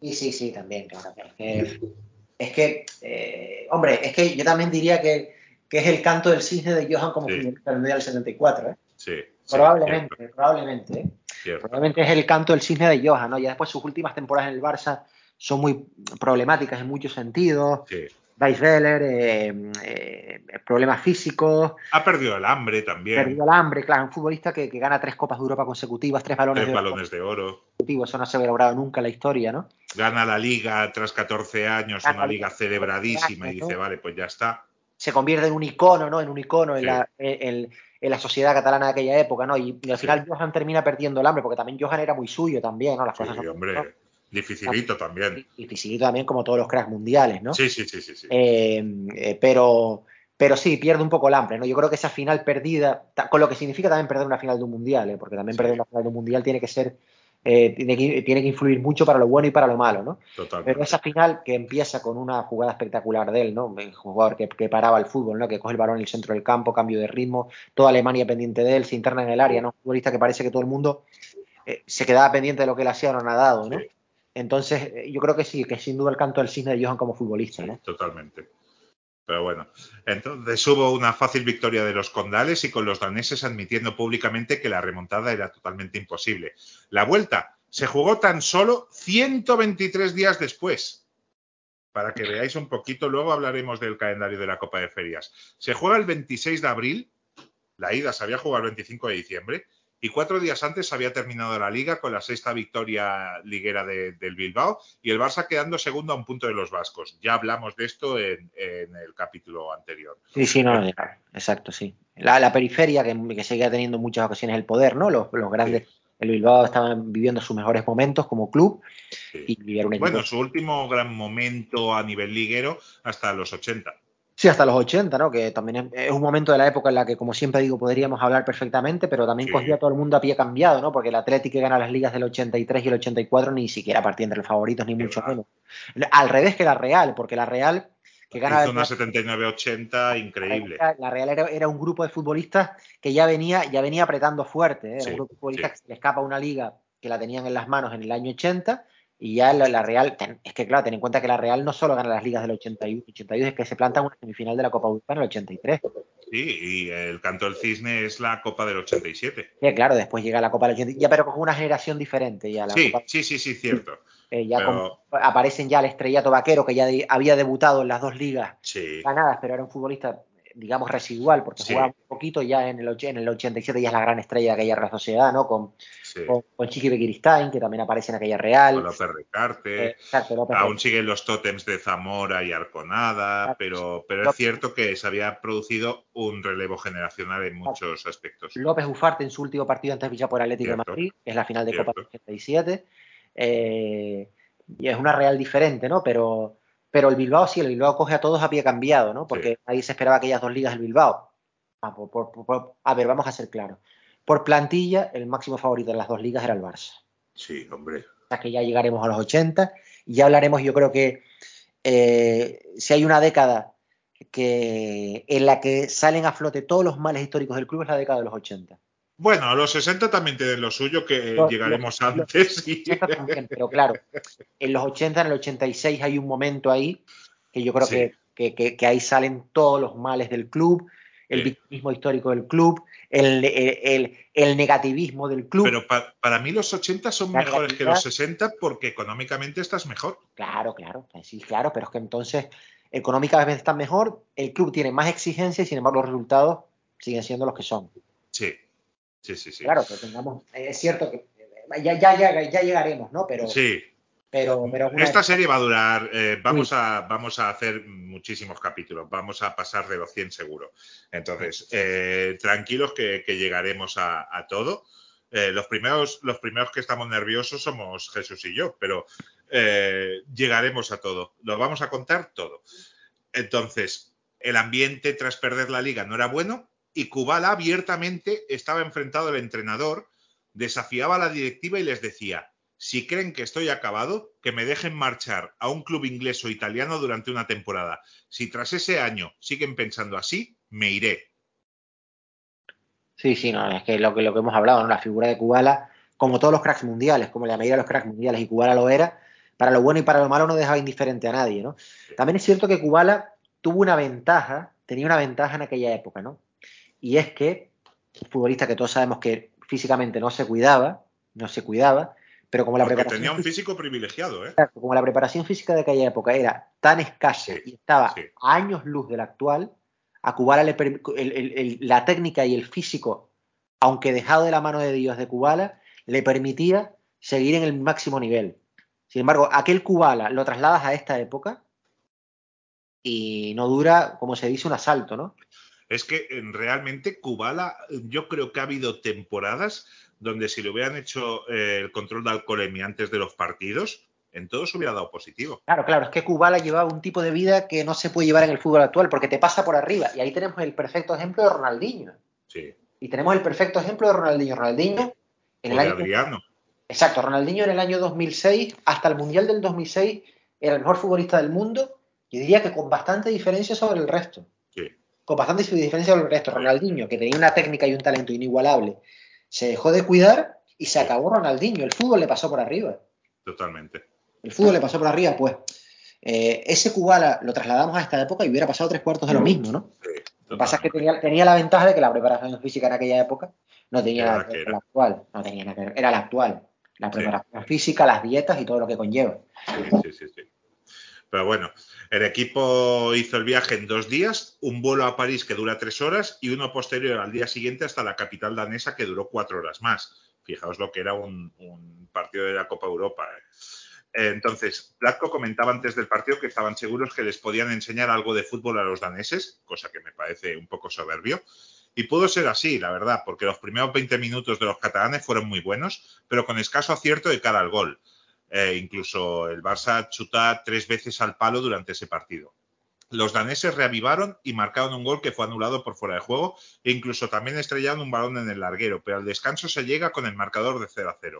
Sí, sí, sí, también, claro. Es que, es que, eh, hombre, es que yo también diría que, que es el canto del cisne de Johan como Sí. futbolista del Mundial del 74, ¿eh? Sí, Probablemente, probablemente, ¿eh? Probablemente es el canto del cisne de Johan, ¿no? Ya después sus últimas temporadas en el Barça son muy problemáticas en muchos sentidos. Sí. Weisbeller, eh, eh, problemas físicos, Ha perdido el hambre también. perdió el hambre, claro, un futbolista que, que gana tres Copas de Europa consecutivas, tres balones Tres de oro de oro. consecutivos, eso no se había logrado nunca en la historia, ¿no? Gana la liga tras 14 años, Gana una liga Liga celebradísima y ¿no? dice, vale, pues ya está. se convierte en un icono, ¿no? En un icono en, Sí. la, en, en la sociedad catalana de aquella época, ¿no? Y, y al Sí. final Johan termina perdiendo el hambre, porque también Johan era muy suyo también, ¿no? Las Sí, cosas son- hombre, dificilito también. Físico también como todos los cracks mundiales, ¿no? Sí, sí, sí, sí. sí. Eh, eh, pero, pero sí, pierde un poco el hambre, ¿no? Yo creo que esa final perdida, con lo que significa también perder una final de un mundial, ¿eh? Porque también Sí. perder una final de un mundial tiene que ser, eh, tiene, que, tiene que influir mucho para lo bueno y para lo malo, ¿no? Totalmente. Pero esa final que empieza con una jugada espectacular de él, ¿no? Un jugador que, que paraba el fútbol, ¿no? Que coge el balón en el centro del campo, cambio de ritmo, toda Alemania pendiente de él, se interna en el área, ¿no? Un futbolista que parece que todo el mundo se quedaba pendiente de lo que él hacía o no ha dado, ¿no? Sí. Entonces, eh, yo creo que sí, que sin duda el canto del cisne de Johan como futbolista, Sí, totalmente. Pero bueno, entonces hubo una fácil victoria de los condales y con los daneses admitiendo públicamente que la remontada era totalmente imposible. La vuelta se jugó tan solo 123 días después. Para que veáis un poquito, luego hablaremos del calendario de la Copa de Ferias. Se juega el 26 de abril, la ida se había jugado el 25 de diciembre, y cuatro días antes había terminado la liga con la sexta victoria liguera de- del Bilbao y el Barça quedando segundo a un punto de los vascos. Ya hablamos de esto en, en el capítulo anterior. Sí, sí, no, exacto, sí. La, la periferia que, que seguía teniendo en muchas ocasiones el poder, ¿no? Los, los grandes, Sí. el Bilbao estaban viviendo sus mejores momentos como club Sí. y un Bueno, su último gran momento a nivel liguero hasta los 80. Sí, hasta los 80, ¿no? Que también es, es un momento de la época en la que, como siempre digo, podríamos hablar perfectamente, pero también Sí. cogía a todo el mundo a pie cambiado, ¿no? Porque el Atlético que gana las ligas del 83 y el 84 ni siquiera partía entre los favoritos, ni mucho menos. Al revés que la Real, porque la Real que gana Hizo una 79-80 increíble. la Real era, era un grupo de futbolistas que ya venía, ya venía apretando fuerte, ¿eh? era Sí, un grupo de futbolistas que se le escapa una liga que la tenían en las manos en el año 80 y ya la, la Real, ten- es que claro, ten en cuenta que la Real no solo gana las ligas del 81, 82, es que se planta en una semifinal de la Copa Europa en el 83. Sí, y el canto del cisne es la Copa del 87. Sí, claro, después llega la Copa del 80, ya pero con una generación diferente ya la Sí, Copa- sí, sí, sí, cierto. eh, ya pero- con- aparecen ya el estrellato vaquero que ya de- había debutado en las dos ligas Sí, ganadas, pero era un futbolista, digamos, residual, porque Sí. jugaba un poquito ya en el, en el 87, ya es la gran estrella de aquella Real Sociedad, ¿no? Con, sí. con, con Chiqui que también aparece en aquella Real. Con López Recarte. Eh, exacto, López Aún siguen los tótems de Zamora y Arconada, Exacto. pero, pero es cierto que se había producido un relevo generacional en muchos aspectos. López Ufarte en su último partido antes de fichar por Atlético Cierto. de Madrid, que es la final de Copa Cierto. del 87. Eh, y es una Real diferente, ¿no? Pero, pero el Bilbao sí, el Bilbao coge a todos a pie cambiado, ¿no? Porque Sí. nadie se esperaba aquellas dos ligas del Bilbao. Ah, por- por- por- a ver, vamos a ser claros. Por plantilla, el máximo favorito de las dos ligas era el Barça. Sí, hombre. O sea que ya llegaremos a los 80 y ya hablaremos, yo creo que eh, si hay una década que, en la que salen a flote todos los males históricos del club es la década de los 80. Bueno, los 60 también tienen lo suyo, que Los- llegaremos los- antes. Y... Esta también, pero claro, en los 80, en el 86 hay un momento ahí que yo creo Sí. que, que- que- que ahí salen todos los males del club el Sí. victimismo histórico del club, el, el- el- el negativismo del club. Pero pa- para mí los 80 son La mejores que los 60 porque económicamente estás mejor. Claro, claro, sí, claro, pero es que entonces económicamente están mejor, el club tiene más exigencias y sin embargo los resultados siguen siendo los que son. Sí, sí, sí, sí. Claro, que tengamos, eh, es cierto que eh, ya, ya, ya, ya llegaremos, ¿no? Pero, Sí, pero, esta serie va a durar, eh, vamos, a, vamos a hacer muchísimos capítulos, vamos a pasar de los 100 seguro. Entonces, eh, tranquilos que, que llegaremos a, a todo. Eh, los, primeros, los primeros que estamos nerviosos somos Jesús y yo, pero llegaremos a todo. Lo vamos a contar todo. Entonces, el ambiente tras perder la liga no era bueno y Kubala abiertamente estaba enfrentado al entrenador, desafiaba a la directiva y les decía, si creen que estoy acabado, que me dejen marchar a un club inglés o italiano durante una temporada. Si tras ese año siguen pensando así, me iré. Sí, sí, no, es que lo que, lo que hemos hablado, ¿no? La figura de Kubala, como todos los cracks mundiales, como la mayoría de los cracks mundiales, y Kubala lo era, para lo bueno y para lo malo no dejaba indiferente a nadie, ¿no? También es cierto que Kubala tuvo una ventaja, tenía una ventaja en aquella época, ¿no? Y es que, un futbolista que todos sabemos que físicamente no se cuidaba, no se cuidaba, pero como la Porque preparación tenía un físico privilegiado, ¿eh? Como la preparación física de aquella época era tan escasa Sí, y estaba sí. a años luz de la actual, a Kubala le per- el- el- el- la técnica y el físico, aunque dejado de la mano de Dios de Kubala, le permitía seguir en el máximo nivel. Sin embargo, aquel Kubala lo trasladas a esta época y no dura, como se dice, un asalto, ¿no? Es que eh, realmente Kubala, eh, yo creo que ha habido temporadas donde si le hubieran hecho eh, el control de alcoholemia antes de los partidos, en todos hubiera dado positivo. Claro, claro, es que Kubala llevaba un tipo de vida que no se puede llevar en el fútbol actual porque te pasa por arriba. Y ahí tenemos el perfecto ejemplo de Ronaldinho. Sí. Y tenemos el perfecto ejemplo de Ronaldinho. Ronaldinho, en O el de año Adriano. Exacto, Ronaldinho en el año 2006, hasta el Mundial del 2006, era el mejor futbolista del mundo, yo diría que con bastante diferencia sobre el resto. Con bastante diferencia sobre el resto. Ronaldinho, que tenía una técnica y un talento inigualable, se dejó de cuidar y se acabó Ronaldinho. El fútbol le pasó por arriba. Totalmente. El fútbol le pasó por arriba, pues. eh, ese Kubala lo trasladamos a esta época y hubiera pasado tres cuartos de lo mismo, ¿no? Sí, Lo que pasa es que tenía, tenía la ventaja de que la preparación física en aquella época no tenía la que ver que con era. la actual. No tenía nada que ver. Era la actual. La Sí. preparación física, las dietas y todo lo que conlleva. Sí, sí, sí, sí. Pero bueno, el equipo hizo el viaje en dos días, un vuelo a París que dura tres horas y uno posterior al día siguiente hasta la capital danesa que duró cuatro horas más. Fijaos lo que era un, partido de la Copa Europa. Eh, Entonces, Platko comentaba antes del partido que estaban seguros que les podían enseñar algo de fútbol a los daneses, cosa que me parece un poco soberbio. Y pudo ser así, la verdad, porque los primeros 20 minutos de los catalanes fueron muy buenos, pero con escaso acierto de cara al gol. Eh, incluso el Barça chuta tres veces al palo durante ese partido. Los daneses reavivaron y marcaron un gol que fue anulado por fuera de juego e incluso también estrellaron un balón en el larguero, pero al descanso se llega con el marcador de 0 a 0.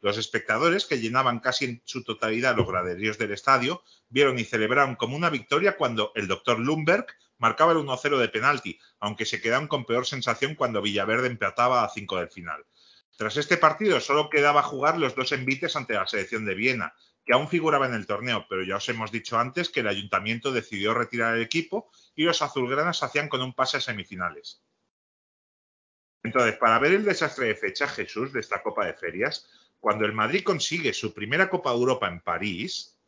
Los espectadores, que llenaban casi en su totalidad los graderíos del estadio, vieron y celebraron como una victoria cuando el doctor Lundberg marcaba el 1-0 de penalti, aunque se quedaron con peor sensación cuando Villaverde empataba a 5 del final. Tras este partido solo quedaba jugar los dos envites ante la selección de Viena, que aún figuraba en el torneo, pero ya os hemos dicho antes que el ayuntamiento decidió retirar el equipo y los azulgranas hacían con un pase a semifinales. Entonces, para ver el desastre de fecha, Jesús, de esta Copa de Ferias, cuando el Madrid consigue su primera Copa Europa en París,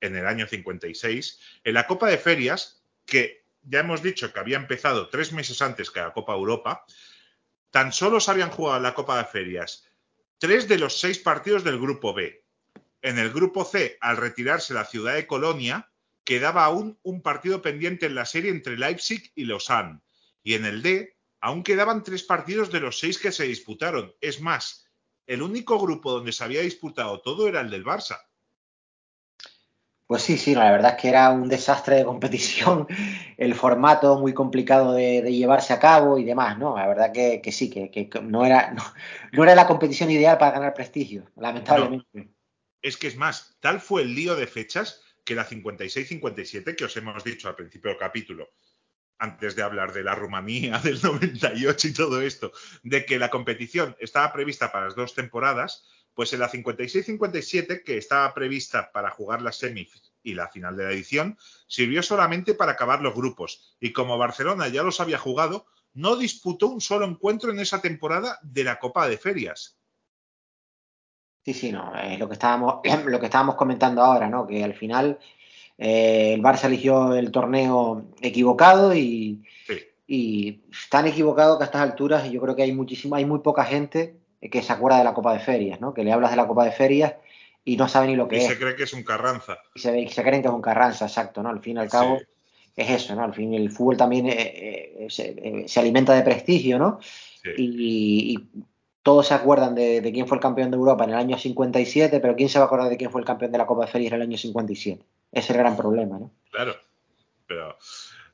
en el año 56, en la Copa de Ferias, que ya hemos dicho que había empezado tres meses antes que la Copa Europa, tan solo se habían jugado en la Copa de Ferias tres de los seis partidos del Grupo B. En el Grupo C, al retirarse la ciudad de Colonia, quedaba aún un partido pendiente en la serie entre Leipzig y Lausanne. Y en el D, aún quedaban tres partidos de los seis que se disputaron. Es más, el único grupo donde se había disputado todo era el del Barça. Pues sí, sí, la verdad es que era un desastre de competición, el formato muy complicado de, llevarse a cabo y demás, ¿no? La verdad que, que sí, que, no, era, no era la competición ideal para ganar prestigio, lamentablemente. Es que es más, tal fue el lío de fechas que la 56-57 que os hemos dicho al principio del capítulo, antes de hablar de la Rumanía del 98 y todo esto, de que la competición estaba prevista para las dos temporadas, pues en la 56-57, que estaba prevista para jugar las semis y la final de la edición, sirvió solamente para acabar los grupos, y como Barcelona ya los había jugado, no disputó un solo encuentro en esa temporada de la Copa de Ferias. Sí, sí, no, es lo que estábamos, lo que estábamos comentando ahora, ¿no? Que al final eh, el Barça eligió el torneo equivocado y, Sí. y tan equivocado que a estas alturas yo creo que hay muchísima, hay muy poca gente que se acuerda de la Copa de Ferias, ¿no? Que le hablas de la Copa de Ferias y no sabe ni lo que Y es. se cree que es un Carranza. Y se, se creen que es un Carranza, exacto, ¿no? Al fin y al cabo Sí. es eso, ¿no? Al fin el fútbol también eh, eh, se, eh, se alimenta de prestigio, ¿no? Sí. Y, y todos se acuerdan de, de quién fue el campeón de Europa en el año 57, pero ¿quién se va a acordar de quién fue el campeón de la Copa de Ferias en el año 57? Ese es el gran problema, ¿no? Claro. Pero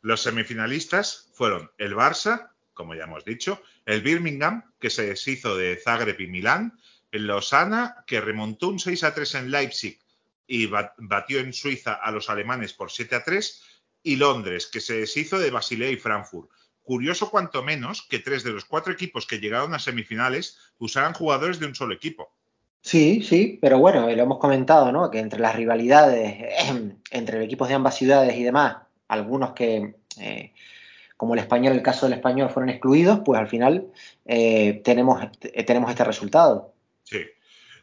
los semifinalistas fueron el Barça, como ya hemos dicho, el Birmingham, que se deshizo de Zagreb y Milán, el Lausana, que remontó un 6 a 3 en Leipzig y ba- batió en Suiza a los alemanes por 7 a 3, y Londres, que se deshizo de Basilea y Frankfurt. Curioso cuanto menos que tres de los cuatro equipos que llegaron a semifinales usaran jugadores de un solo equipo. Sí, sí, pero bueno, lo hemos comentado, ¿no? Que entre las rivalidades entre equipos de ambas ciudades y demás, algunos que, eh, como el español, el caso del español, fueron excluidos, pues al final eh, tenemos, eh, tenemos este resultado. Sí.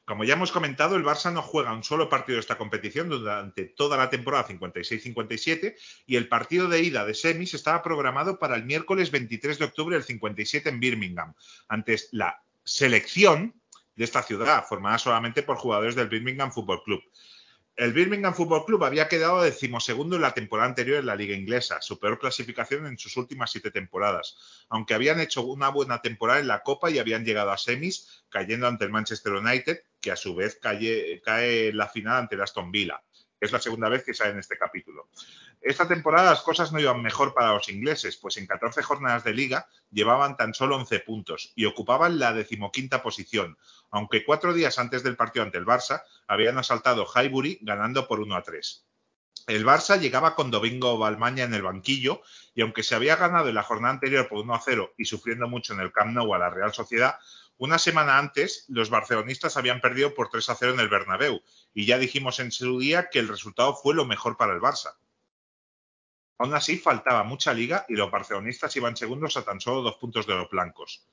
Como ya hemos comentado, el Barça no juega un solo partido de esta competición durante toda la temporada 56-57 y el partido de ida de semis estaba programado para el miércoles 23 de octubre del 57 en Birmingham, ante la selección de esta ciudad, formada solamente por jugadores del Birmingham Football Club. El Birmingham Football Club había quedado decimosegundo en la temporada anterior en la liga inglesa, su peor clasificación en sus últimas siete temporadas, aunque habían hecho una buena temporada en la Copa y habían llegado a semis, cayendo ante el Manchester United, que a su vez cae, en la final ante el Aston Villa. Es la segunda vez que sale en este capítulo. Esta temporada las cosas no iban mejor para los ingleses, pues en 14 jornadas de liga llevaban tan solo 11 puntos y ocupaban la decimoquinta posición, aunque cuatro días antes del partido ante el Barça habían asaltado Highbury ganando por 1 a 3. El Barça llegaba con Domingo Balmaña en el banquillo y aunque se había ganado en la jornada anterior por 1 a 0 y sufriendo mucho en el Camp Nou a la Real Sociedad, una semana antes los barcelonistas habían perdido por 3 a 0 en el Bernabéu y ya dijimos en su día que el resultado fue lo mejor para el Barça. Aún así, faltaba mucha liga y los barcelonistas iban segundos a tan solo dos puntos de los blancos.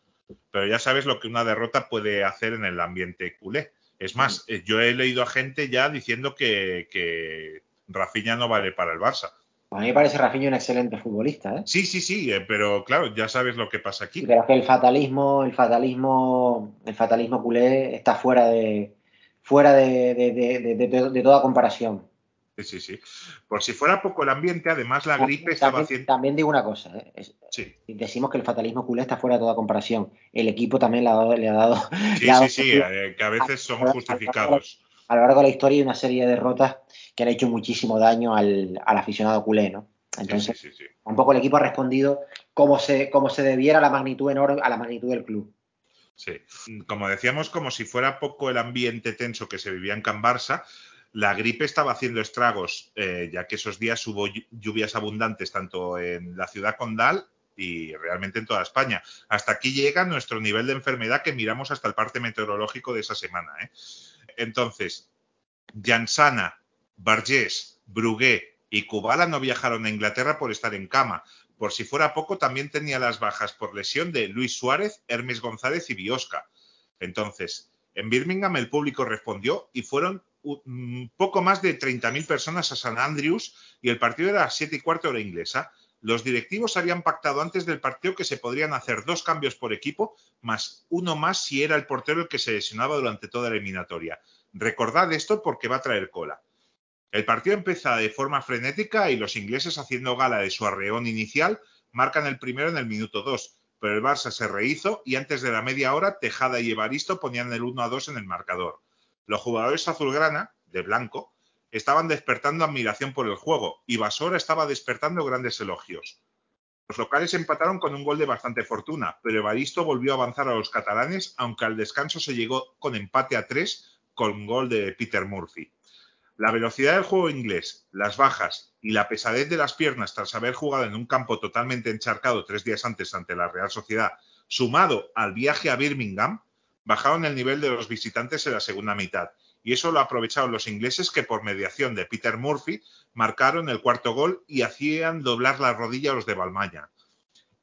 Pero ya sabes lo que una derrota puede hacer en el ambiente culé. Es más, eh, yo he leído a gente ya diciendo que, que Rafinha no vale para el Barça. A mí me parece Rafinha un excelente futbolista, ¿eh? Sí, sí, sí, eh, pero claro, ya sabes lo que pasa aquí. Pero es que el fatalismo, el fatalismo, el fatalismo culé está fuera de fuera de, de toda comparación. Sí, sí, sí. Por si fuera poco el ambiente, además la gripe estaba haciendo. también digo una cosa, ¿eh? Es- Sí, decimos que el fatalismo culé está fuera de toda comparación. El equipo también le ha dado, le ha dado, sí, le ha dado- sí, sí, eh, que a veces son justificados. a lo largo de la historia hay una serie de derrotas que han hecho muchísimo daño al, al aficionado culé, ¿no? Entonces, sí, sí, sí. tampoco el equipo ha respondido como se, como se debiera a la magnitud enorme, a la magnitud del club. Sí. Como decíamos, como si fuera poco el ambiente tenso que se vivía en Can Barça, la gripe estaba haciendo estragos, eh, ya que esos días hubo llu- lluvias abundantes tanto en la ciudad condal y realmente en toda España. Hasta aquí llega nuestro nivel de enfermedad que miramos hasta el parte meteorológico de esa semana. ¿eh? Entonces, Jansana, Bargés, Brugué y Kubala no viajaron a Inglaterra por estar en cama. Por si fuera poco, también tenía las bajas por lesión de Luis Suárez, Hermes González y Biosca. Entonces, en Birmingham el público respondió y fueron poco más de 30.000 personas a San Andrews y el partido era a las 7 y cuarto hora inglesa. Los directivos habían pactado antes del partido que se podrían hacer dos cambios por equipo, más uno más si era el portero el que se lesionaba durante toda la eliminatoria. Recordad esto porque va a traer cola. El partido empieza de forma frenética y los ingleses, haciendo gala de su arreón inicial, marcan el primero en el minuto 2, pero el Barça se rehizo y antes de la media hora Tejada y Evaristo ponían el 1 a 2 en el marcador. Los jugadores azulgrana, de blanco, estaban despertando admiración por el juego y Basora estaba despertando grandes elogios. Los locales empataron con un gol de bastante fortuna, pero Evaristo volvió a avanzar a los catalanes, aunque al descanso se llegó con empate a 3 con gol de Peter Murphy. La velocidad del juego inglés, las bajas y la pesadez de las piernas tras haber jugado en un campo totalmente encharcado tres días antes ante la Real Sociedad, sumado al viaje a Birmingham, bajaron el nivel de los visitantes en la segunda mitad. Y eso lo aprovecharon los ingleses que por mediación de Peter Murphy marcaron el cuarto gol y hacían doblar la rodilla a los de Balmaña.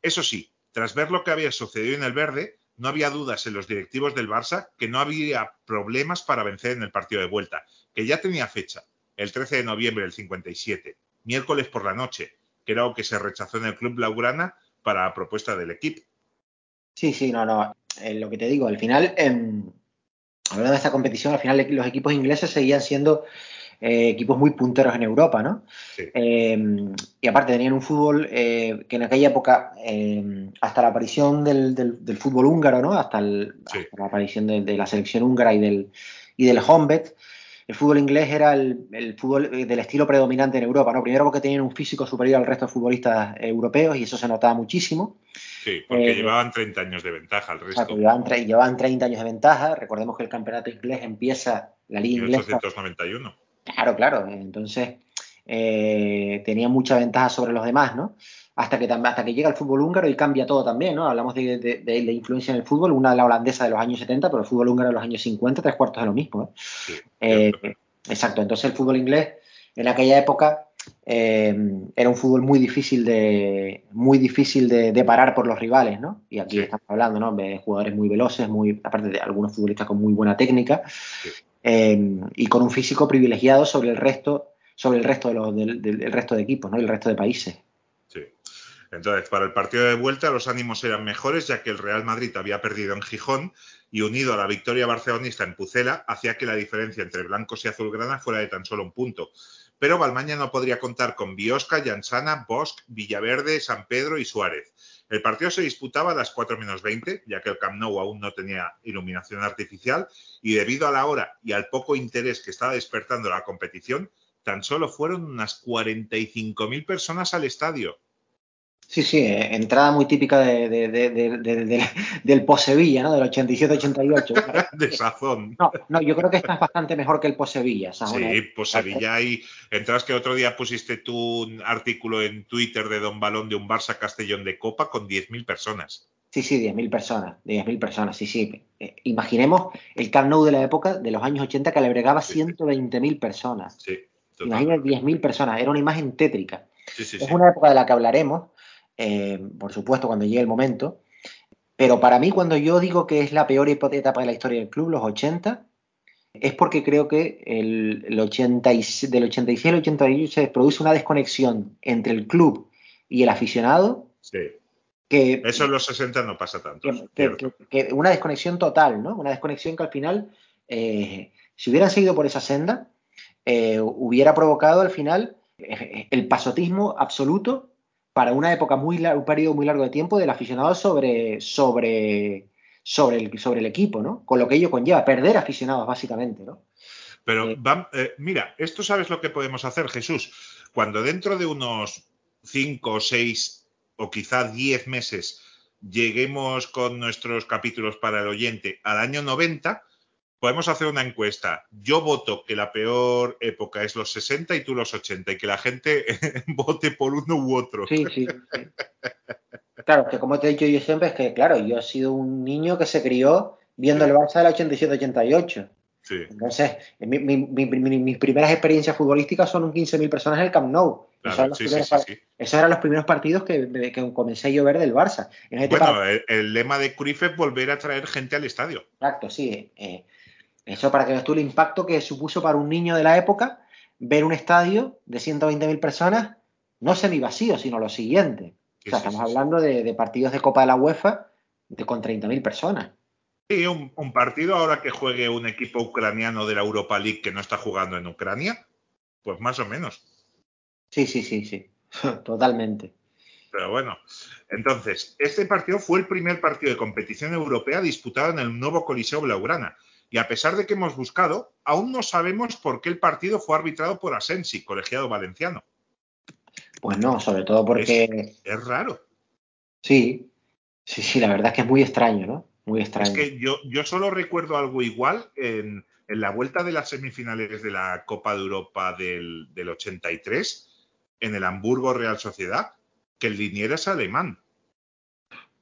Eso sí, tras ver lo que había sucedido en el verde, no había dudas en los directivos del Barça que no había problemas para vencer en el partido de vuelta, que ya tenía fecha, el 13 de noviembre del 57, miércoles por la noche, que era lo que se rechazó en el Club Blaugrana para la propuesta del equipo. Sí, sí, no, no. Eh, lo que te digo, al final, em, hablando de esta competición, al final los equipos ingleses seguían siendo eh, equipos muy punteros en Europa, ¿no? Sí. Eh, y aparte tenían un fútbol eh, que en aquella época, eh, hasta la aparición del, del- del fútbol húngaro, ¿no? Hasta, el- Sí. hasta la aparición de, de la selección húngara y del, y del Honved, el fútbol inglés era el, el fútbol eh, del estilo predominante en Europa, ¿no? Primero porque tenían un físico superior al resto de futbolistas europeos y eso se notaba muchísimo. Sí, porque Eh, llevaban 30 años de ventaja al resto. Exacto, llevaban, tre- llevaban 30 años de ventaja. Recordemos que el campeonato inglés empieza, la liga inglesa, 1891. Claro, claro. Entonces eh, tenía mucha ventaja sobre los demás, ¿no? Hasta que, hasta que llega el fútbol húngaro y cambia todo también, ¿no? Hablamos de, de- de la influencia en el fútbol, una de la holandesa de los años 70, pero el fútbol húngaro de los años 50, tres cuartos de lo mismo, ¿eh? Sí, Eh, exacto, entonces el fútbol inglés en aquella época eh, era un fútbol muy difícil de muy difícil de, de parar por los rivales, ¿no? Y aquí Sí. estamos hablando, ¿no? De jugadores muy veloces, muy aparte de algunos futbolistas con muy buena técnica Sí. eh, y con un físico privilegiado sobre el resto sobre el resto de los del, del- del resto de equipos, ¿no? Y el resto de países. Entonces, para el partido de vuelta los ánimos eran mejores ya que el Real Madrid había perdido en Gijón y unido a la victoria barcelonista en Pucela hacía que la diferencia entre blancos y azulgrana fuera de tan solo un punto. Pero Balmaña no podría contar con Biosca, Llansana, Bosch, Villaverde, San Pedro y Suárez. El partido se disputaba a las 4 menos 20, ya que el Camp Nou aún no tenía iluminación artificial, y debido a la hora y al poco interés que estaba despertando la competición, tan solo fueron unas 45.000 personas al estadio. Sí, sí, eh, entrada muy típica de, de- de- de- de- de- del Posevilla, ¿no? Del 87-88. de sazón. No, no, yo creo que esta es bastante mejor que el Posevilla. Sí, ¿eh? pues Sevilla y entrabas que otro día pusiste tú un artículo en Twitter de Don Balón de un Barça Castellón de Copa con 10.000 personas. Sí, sí, 10.000 personas, 10.000 personas, sí, sí. Eh, imaginemos el Camp Nou de la época, de los años 80, que albergaba Sí, sí. 120.000 personas. Sí, Imagina total. 10.000 personas, era una imagen tétrica. Sí, sí, Es una época de la que hablaremos, eh, por supuesto, cuando llegue el momento. Pero para mí, cuando yo digo que es la peor etapa de la historia del club, los 80, es porque creo que el, el 80 y- del 86 al 88 se produce una desconexión entre el club y el aficionado Sí. que, Eso en los 60 no pasa tanto. que- una desconexión total, ¿no? Una desconexión que al final, eh, si hubieran seguido por esa senda, eh, hubiera provocado al final el pasotismo absoluto para una época muy un periodo muy largo de tiempo del aficionado sobre, sobre, sobre, el, sobre el equipo, ¿no? Con lo que ello conlleva, perder aficionados, básicamente, ¿no? Pero Eh, eh, mira, esto sabes lo que podemos hacer, Jesús. Cuando dentro de unos 5 o 6 o quizá 10 meses lleguemos con nuestros capítulos para el oyente al año 90, podemos hacer una encuesta. Yo voto que la peor época es los 60 y tú los 80 y que la gente vote por uno u otro. Sí, sí, sí. Claro, que como te he dicho yo siempre, es que, claro, yo he sido un niño que se crió viendo Sí. el Barça del 87-88. Sí, Entonces, mi- mi- mi- mi- mis primeras experiencias futbolísticas son un 15.000 personas en el Camp Nou. Esos, claro, eran los sí, sí, esos eran los primeros partidos que, que comencé yo a ver del Barça. Imagínate Bueno, para- el, el lema de Cruyff es volver a traer gente al estadio. Exacto, sí. eh, eso para que veas tú el impacto que supuso para un niño de la época ver un estadio de 120.000 personas, no semivacío, sino lo siguiente. O sea, sí, estamos sí. hablando de, de partidos de Copa de la UEFA de, con 30.000 personas. Sí, un, un partido ahora que juegue un equipo ucraniano de la Europa League que no está jugando en Ucrania, pues más o menos. Sí, sí, sí, sí. Totalmente. Pero bueno, entonces, este partido fue el primer partido de competición europea disputado en el nuevo Coliseo Blaugrana. Y a pesar de que hemos buscado, aún no sabemos por qué el partido fue arbitrado por Asensi, colegiado valenciano. Pues no, sobre todo porque Es raro. sí, sí, sí, la verdad es que es muy extraño, ¿no? Muy extraño. Es que yo, yo solo recuerdo algo igual en, en la vuelta de las semifinales de la Copa de Europa del, del 83, en el Hamburgo Real Sociedad, que el liniero es alemán.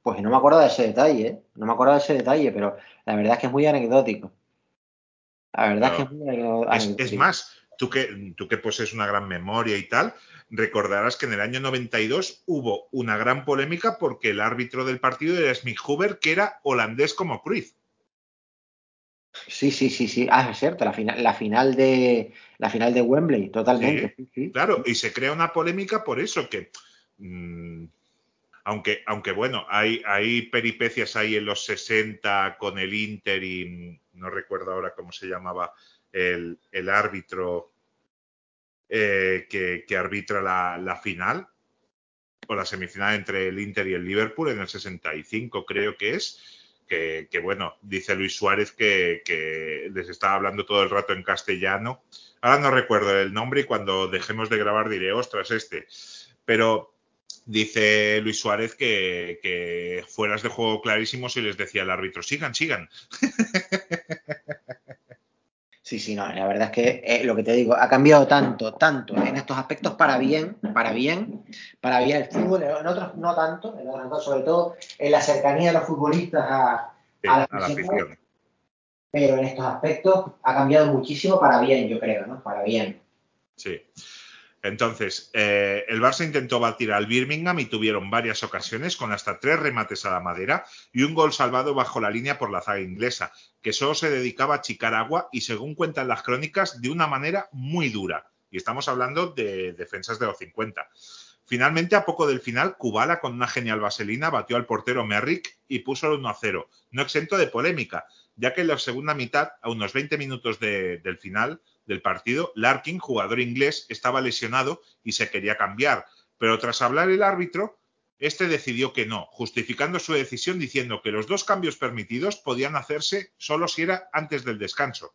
Pues no me acuerdo de ese detalle, ¿eh? No me acuerdo de ese detalle, pero la verdad es que es muy anecdótico. La verdad que es muy anecdó- Es, anecdótico. es más, tú que, tú que posees una gran memoria y tal, recordarás que en el año 92 hubo una gran polémica porque el árbitro del partido era Smith Huber, que era holandés como Cruyff. Sí, sí, sí, sí. Ah, es cierto, la final, la final de la final de Wembley, totalmente. Sí, sí. Claro, y se crea una polémica por eso que, mm, aunque, aunque bueno, hay, hay peripecias ahí en los 60 con el Inter y mm, no recuerdo ahora cómo se llamaba el, el árbitro eh, que, que arbitra la, la final o la semifinal entre el Inter y el Liverpool en el 65 creo que es. Que, que, bueno, dice Luis Suárez que, que les estaba hablando todo el rato en castellano. Ahora no recuerdo el nombre y cuando dejemos de grabar diré, ostras, este. Pero dice Luis Suárez que, que fueras de juego clarísimos y les decía al árbitro, sigan, sigan. Sí, sí, no, la verdad es que eh, lo que te digo, ha cambiado tanto, tanto en estos aspectos para bien, para bien, para bien el fútbol, en otros no tanto, en otros no, sobre todo en la cercanía de los futbolistas a, Sí, a la a la afición, afición. pero en estos aspectos ha cambiado muchísimo para bien, yo creo, ¿no? Para bien. Sí. Entonces, eh, el Barça intentó batir al Birmingham y tuvieron varias ocasiones con hasta tres remates a la madera y un gol salvado bajo la línea por la zaga inglesa, que solo se dedicaba a achicar agua y, según cuentan las crónicas, de una manera muy dura. Y estamos hablando de defensas de los 50. Finalmente, a poco del final, Kubala, con una genial vaselina, batió al portero Merrick y puso el 1 a 0, no exento de polémica, ya que en la segunda mitad, a unos 20 minutos de- del final del partido, Larkin, jugador inglés, estaba lesionado y se quería cambiar, pero tras hablar el árbitro, este decidió que no, justificando su decisión diciendo que los dos cambios permitidos podían hacerse solo si era antes del descanso.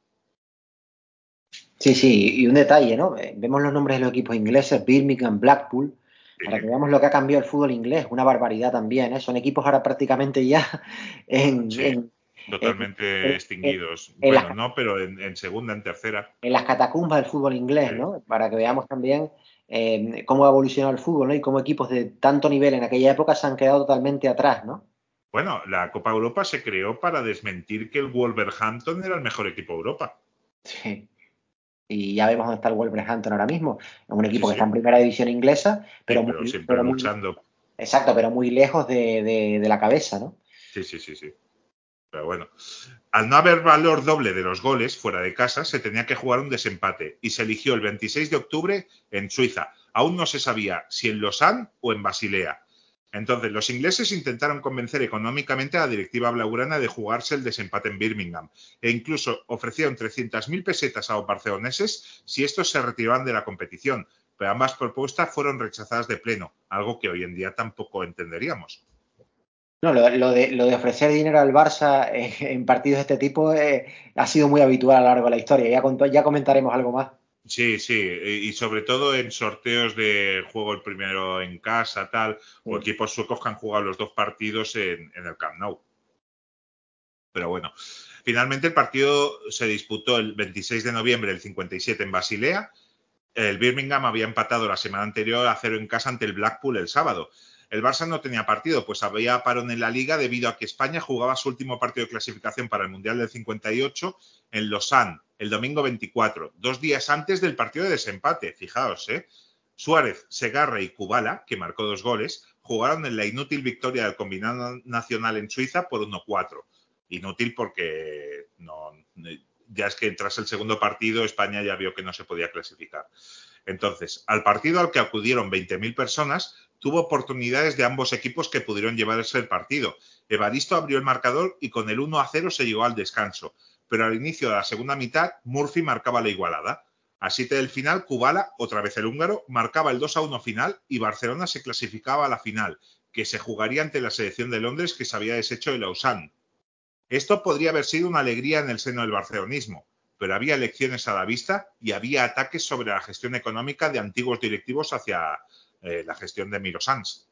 Sí, sí, y un detalle, ¿no? Eh, Vemos los nombres de los equipos ingleses, Birmingham, Blackpool, para que veamos lo que ha cambiado el fútbol inglés, una barbaridad también, ¿eh? Son equipos ahora prácticamente ya en, Sí. en- Totalmente eh, extinguidos. en bueno, no, pero en, en segunda, en tercera. en las catacumbas del fútbol inglés, ¿no? Para que veamos también eh, cómo ha evolucionado el fútbol, ¿no? Y cómo equipos de tanto nivel en aquella época se han quedado totalmente atrás, ¿no? Bueno, la Copa Europa se creó para desmentir que el Wolverhampton era el mejor equipo de Europa. Sí. Y ya vemos dónde está el Wolverhampton ahora mismo. Es un equipo Sí, que sí. está en primera división inglesa, pero, Sí, pero muy, siempre pero muy- luchando. exacto, pero muy lejos de, de- de la cabeza, ¿no? Sí, sí, sí, sí. Pero bueno, al no haber valor doble de los goles fuera de casa, se tenía que jugar un desempate y se eligió el 26 de octubre en Suiza. Aún no se sabía si en Lausanne o en Basilea. Entonces, los ingleses intentaron convencer económicamente a la directiva blaugrana de jugarse el desempate en Birmingham e incluso ofrecieron 300.000 pesetas a los barceloneses si estos se retiraban de la competición, pero ambas propuestas fueron rechazadas de pleno, algo que hoy en día tampoco entenderíamos. No, lo, lo de, lo de ofrecer dinero al Barça eh, en partidos de este tipo eh, ha sido muy habitual a lo largo de la historia. Ya, con- ya comentaremos algo más. Sí, sí, y sobre todo en sorteos de juego el primero en casa, tal, o Sí. equipos suecos que han jugado los dos partidos en, en el Camp Nou. Pero bueno, finalmente el partido se disputó el 26 de noviembre del 57 en Basilea. El Birmingham había empatado la semana anterior a cero en casa ante el Blackpool el sábado. El Barça no tenía partido, pues había parón en la liga debido a que España jugaba su último partido de clasificación para el Mundial del 58 en Lausanne el domingo 24, dos días antes del partido de desempate. Fijaos, ¿eh? Suárez, Segarra y Kubala, que marcó dos goles, jugaron en la inútil victoria del combinado nacional en Suiza por 1-4. Inútil porque no, ya es que tras el segundo partido España ya vio que no se podía clasificar. Entonces, al partido al que acudieron 20.000 personas, tuvo oportunidades de ambos equipos que pudieron llevarse el partido. Evaristo abrió el marcador y con el 1 a 0 se llegó al descanso. Pero al inicio de la segunda mitad, Murphy marcaba la igualada. A siete del final, Kubala, otra vez el húngaro, marcaba el 2 a 1 final y Barcelona se clasificaba a la final, que se jugaría ante la selección de Londres que se había deshecho de Lausanne. Esto podría haber sido una alegría en el seno del barcelonismo, pero había elecciones a la vista y había ataques sobre la gestión económica de antiguos directivos hacia eh, la gestión de Miro Sanz.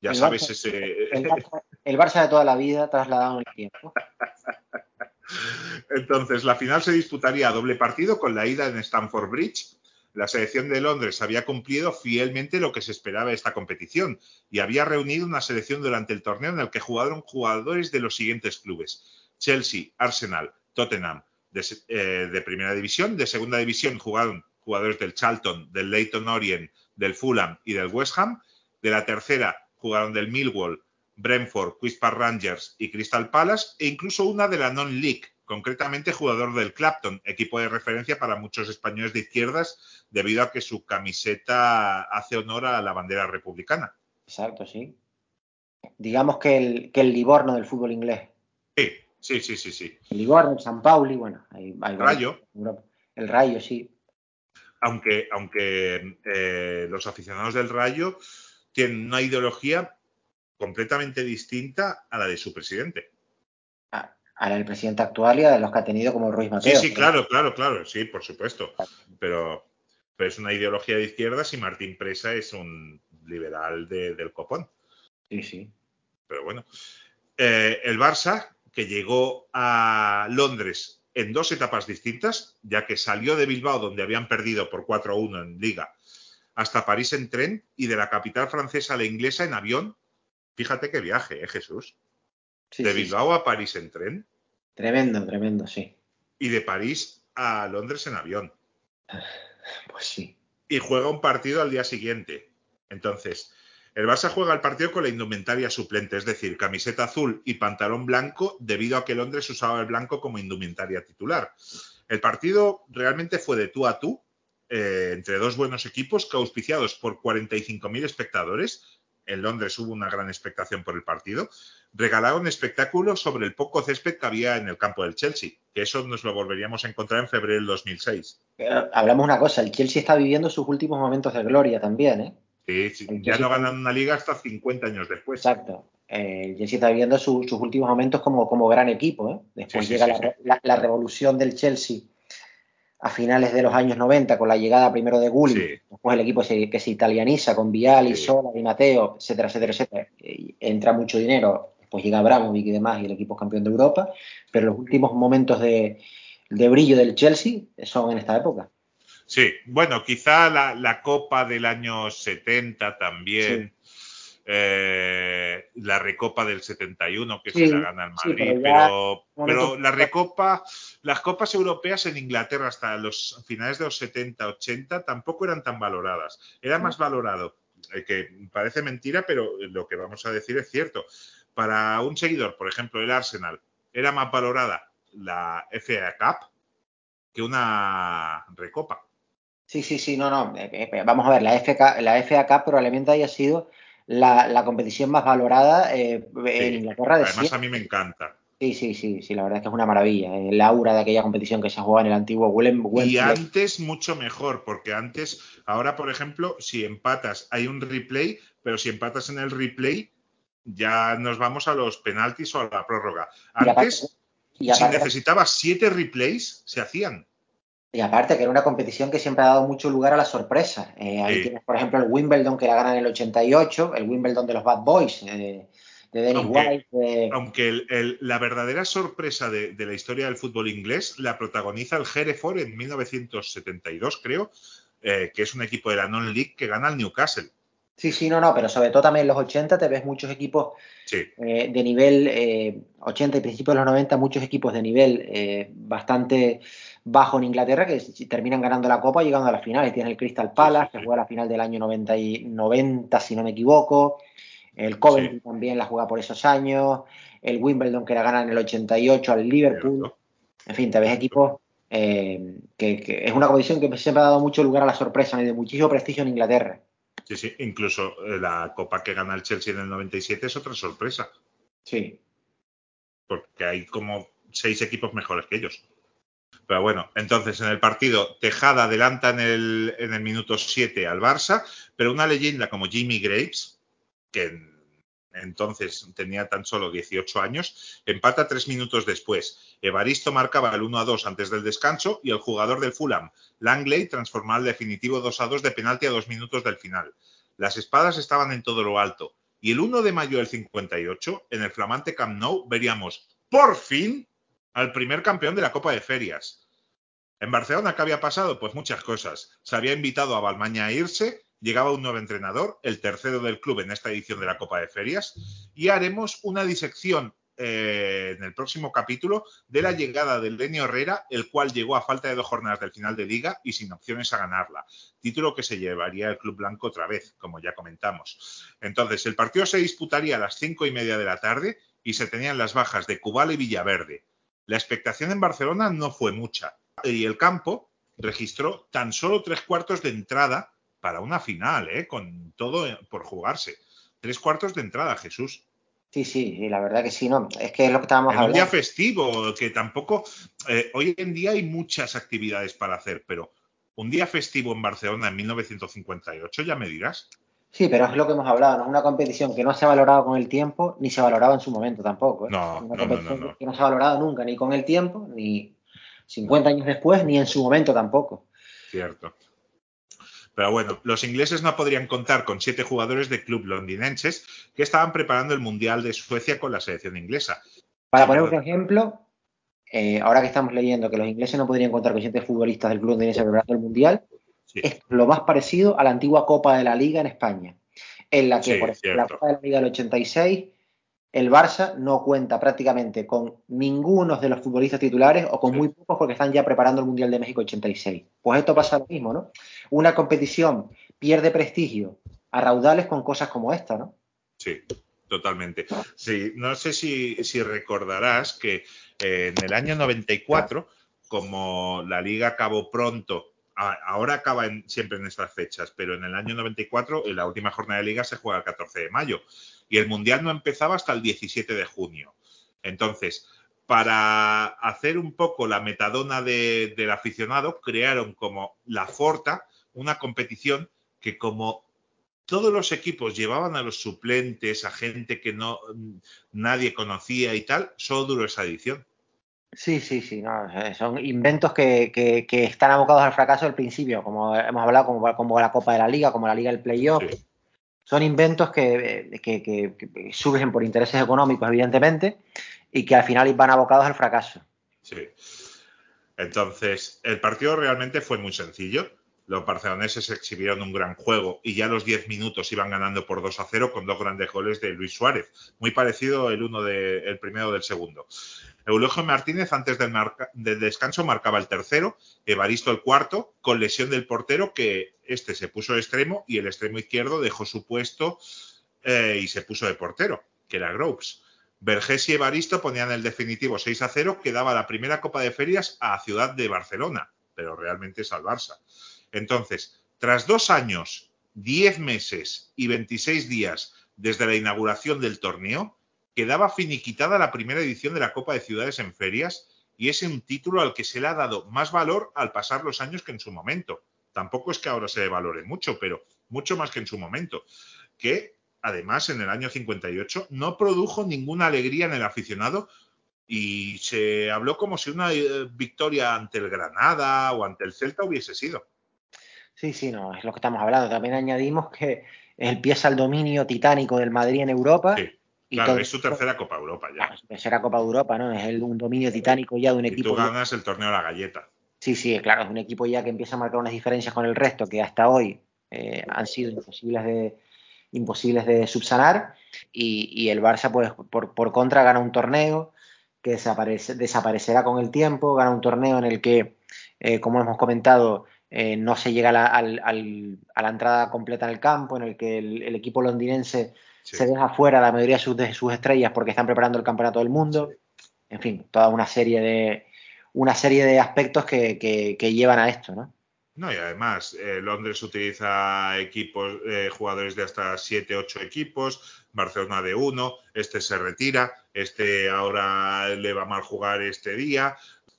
Ya El sabes, Barça- ese, El Barça, el Barça de toda la vida trasladado en el tiempo. Entonces, la final se disputaría a doble partido con la ida en Stamford Bridge. la selección de Londres había cumplido fielmente lo que se esperaba de esta competición y había reunido una selección durante el torneo en el que jugaron jugadores de los siguientes clubes: Chelsea, Arsenal, Tottenham, de, eh, de primera división, de segunda división jugaron jugadores del Charlton, del Leyton Orient, del Fulham y del West Ham, de la tercera jugaron del Millwall, Brentford, Queen's Park Rangers y Crystal Palace e incluso una de la Non-League, concretamente jugador del Clapton, equipo de referencia para muchos españoles de izquierdas debido a que su camiseta hace honor a la bandera republicana. Exacto, sí. Digamos que el, que el Livorno del fútbol inglés. Sí, sí, sí, sí, sí. El Livorno, el San Pauli, bueno, hay, hay Rayo. El Rayo, sí. Aunque, aunque eh, los aficionados del Rayo tienen una ideología completamente distinta a la de su presidente. A, a la del presidente actual y a los que ha tenido como Ruiz Mateo. Sí, sí, claro, claro, claro, sí, por supuesto. Pero, pero es una ideología de izquierdas y Martín Presa es un liberal de- del copón. Sí, sí. Pero bueno. Eh, el Barça, que llegó a Londres en dos etapas distintas, ya que salió de Bilbao, donde habían perdido por 4-1 en Liga, hasta París en tren y de la capital francesa a la inglesa en avión. Fíjate qué viaje, ¿eh, Jesús? Sí, de sí, Bilbao a París en tren. Tremendo, tremendo, sí. y de París a Londres en avión. Pues sí. y juega un partido al día siguiente. Entonces, el Barça juega el partido con la indumentaria suplente, es decir, camiseta azul y pantalón blanco, debido a que Londres usaba el blanco como indumentaria titular. El partido realmente fue de tú a tú, eh, entre dos buenos equipos, auspiciados por 45.000 espectadores. En Londres hubo una gran expectación por el partido. Regalaron espectáculo sobre el poco césped que había en el campo del Chelsea, que eso nos lo volveríamos a encontrar en febrero del 2006. Eh, hablamos una cosa, el Chelsea está viviendo sus últimos momentos de gloria también, ¿eh? Sí, ya no ganan una liga hasta 50 años después. Exacto. Eh, Chelsea está viviendo su- sus últimos momentos como, como gran equipo, ¿eh? Después Sí, llega sí, la, la- la revolución del Chelsea a finales de los años 90 con la llegada primero de Gulli, después el equipo se, que se italianiza con Viali, Sí. Sola, Di Matteo, etcétera, etcétera, etcétera. Y entra mucho dinero, después llega Abramovich y demás y el equipo es campeón de Europa, pero los últimos momentos de, de brillo del Chelsea son en esta época. Sí, bueno, quizá la, la Copa del año 70 también, eh, la Recopa del 71 que Sí, se la gana el sí, Madrid, pero ya- pero, momento- pero la Recopa, las Copas europeas en Inglaterra hasta los finales de los 70, 80 tampoco eran tan valoradas. Era más valorado, eh, que parece mentira, pero lo que vamos a decir es cierto. Para un seguidor, por ejemplo, el Arsenal, era más valorada la FA Cup que una Recopa. Sí, sí, sí, no, no. eh, eh, vamos a ver, la, FK, la FA Cup probablemente haya sido la, la competición más valorada eh, en Sí. Inglaterra de Además, siempre. a mí me encanta. Sí, sí, sí, sí, la verdad es que es una maravilla. eh, El aura de aquella competición que se jugaba en el antiguo Wem- Y Wembley. antes mucho mejor, porque antes, ahora por ejemplo, si empatas hay un replay, pero si empatas en el replay ya nos vamos a los penaltis o a la prórroga. Y aparte- Antes, si necesitabas siete replays, se hacían. Y aparte que era una competición que siempre ha dado mucho lugar a la sorpresa. Eh, ahí Sí. tienes, por ejemplo, el Wimbledon que la gana en el 88, el Wimbledon de los Bad Boys, eh, de Dennis Aunque- White. Aunque el- el- la verdadera sorpresa de, de la historia del fútbol inglés la protagoniza el Hereford en 1972, creo, eh, que es un equipo de la Non-League que gana al Newcastle. Sí, sí, no, no, pero sobre todo también en los 80 te ves muchos equipos Sí, eh, de nivel eh, 80 y principios de los 90, muchos equipos de nivel eh, bastante bajo en Inglaterra que terminan ganando la Copa y llegando a la final. Y tienes el Crystal Palace, que juega la final del año 90, y 90 si no me equivoco. El Coventry también la juega por esos años. El Wimbledon que la gana en el 88 al Liverpool. En fin, te ves equipos eh, que, que es una competición que siempre ha dado mucho lugar a la sorpresa y de muchísimo prestigio en Inglaterra. Sí, sí, incluso eh, la copa que gana el Chelsea en el 97 es otra sorpresa, Sí. porque hay como seis equipos mejores que ellos. Pero bueno, entonces en el partido Tejada adelanta en el, en el minuto 7 al Barça, pero una leyenda como Jimmy Graves, que en- entonces tenía tan solo 18 años, empata tres minutos después. Evaristo marcaba el 1 a 2 antes del descanso y el jugador del Fulham, Langley, transformaba el definitivo 2 a 2 de penalti a dos minutos del final. Las espadas estaban en todo lo alto. Y el 1 de mayo del 58, en el flamante Camp Nou, veríamos por fin al primer campeón de la Copa de Ferias. En Barcelona, ¿qué había pasado? Pues muchas cosas. Se había invitado a Balmaña a irse, llegaba un nuevo entrenador, el tercero del club en esta edición de la Copa de Ferias, y haremos una disección eh, en el próximo capítulo de la llegada del Lenio Herrera, el cual llegó a falta de dos jornadas del final de liga y sin opciones a ganarla. Título que se llevaría el Club Blanco otra vez, como ya comentamos. Entonces, el partido se disputaría a las cinco y media de la tarde y se tenían las bajas de Cubal y Villaverde. La expectación en Barcelona no fue mucha y el campo registró tan solo tres cuartos de entrada para una final, ¿eh? con todo por jugarse. Tres cuartos de entrada, Jesús. Sí, sí, y la verdad que sí, no. Es que es lo que estábamos En un día hablando. festivo, que tampoco. eh, hoy en día hay muchas actividades para hacer, pero un día festivo en Barcelona en 1958, ya me dirás. Sí, pero es lo que hemos hablado, no es una competición que no se ha valorado con el tiempo, ni se ha valorado en su momento tampoco. ¿eh? No, una no, no, competición no, que no se ha valorado nunca, ni con el tiempo, ni 50 años después, ni en su momento tampoco. Cierto. Pero bueno, los ingleses no podrían contar con siete jugadores de club londinenses que estaban preparando el Mundial de Suecia con la selección inglesa. Para poner un ejemplo, eh, ahora que estamos leyendo que los ingleses no podrían contar con siete futbolistas del club londinense preparando el Mundial, Sí. es lo más parecido a la antigua Copa de la Liga en España, en la que, Sí, por ejemplo, la. Copa de la Liga del 86, el Barça no cuenta prácticamente con ninguno de los futbolistas titulares o con muy pocos porque están ya preparando el Mundial de México 86. Pues esto pasa lo mismo, ¿no? Una competición pierde prestigio a raudales con cosas como esta, ¿no? Sí, totalmente. Sí, no sé si, si recordarás que eh, en el año 94, como la liga acabó pronto, ahora acaba en- siempre en estas fechas, pero en el año 94, en la última jornada de liga se juega el 14 de mayo y el mundial no empezaba hasta el 17 de junio. Entonces, para hacer un poco la metadona de- del aficionado, crearon como la Forta, una competición que como todos los equipos llevaban a los suplentes, a gente que no nadie conocía y tal, solo duró esa edición. Sí, sí, sí, no, son inventos que, que- que están abocados al fracaso al principio, como hemos hablado, como, como la Copa de la Liga, como la Liga del Playoff. Sí. Son inventos que- que surgen por intereses económicos, evidentemente, y que al final van abocados al fracaso. Sí. Entonces, el partido realmente fue muy sencillo. Los barceloneses exhibieron un gran juego y ya los 10 minutos iban ganando por 2 a 0 con dos grandes goles de Luis Suárez. Muy parecido el uno de, el primero del segundo. Eulogio Martínez antes del, del descanso marcaba el tercero, Evaristo el cuarto, con lesión del portero que este se puso de extremo y el extremo izquierdo dejó su puesto eh, y se puso de portero, que era Groves. Vergés y Evaristo ponían el definitivo 6 a 0, que daba la primera Copa de Ferias a Ciudad de Barcelona, pero realmente es al Barça. Entonces, tras dos años, 10 meses y 26 días desde la inauguración del torneo, quedaba finiquitada la primera edición de la Copa de Ciudades en Ferias y es un título al que se le ha dado más valor al pasar los años que en su momento. Tampoco es que ahora se le valore mucho, pero mucho más que en su momento. Que además en el año 58 no produjo ninguna alegría en el aficionado y se habló como si una eh, victoria ante el Granada o ante el Celta hubiese sido. Sí, sí, no, es lo que estamos hablando. También añadimos que empieza el dominio titánico del Madrid en Europa. Sí, y claro, todo es su tercera Copa Europa ya. Claro, su tercera Copa de Europa, ¿no? Es el- un dominio titánico ya de un Y equipo. tú ganas el torneo de la galleta. Sí, sí, claro, es un equipo ya que empieza a marcar unas diferencias con el resto que hasta hoy eh, han sido imposibles de, imposibles de subsanar. Y, y el Barça, pues, por, por contra, gana un torneo que desaparece, desaparecerá con el tiempo, gana un torneo en el que, eh, como hemos comentado, eh, no se llega a la, al- al- a la entrada completa en el campo, en el que el, el equipo londinense Sí. se deja fuera la mayoría de sus, de sus estrellas porque están preparando el campeonato del mundo. En fin, toda una serie de, una serie de aspectos que, que- que llevan a esto, ¿no? No, y además, eh, Londres utiliza equipos, eh, jugadores de hasta 7, 8 equipos, Barcelona de uno, este se retira, este ahora le va mal jugar este día,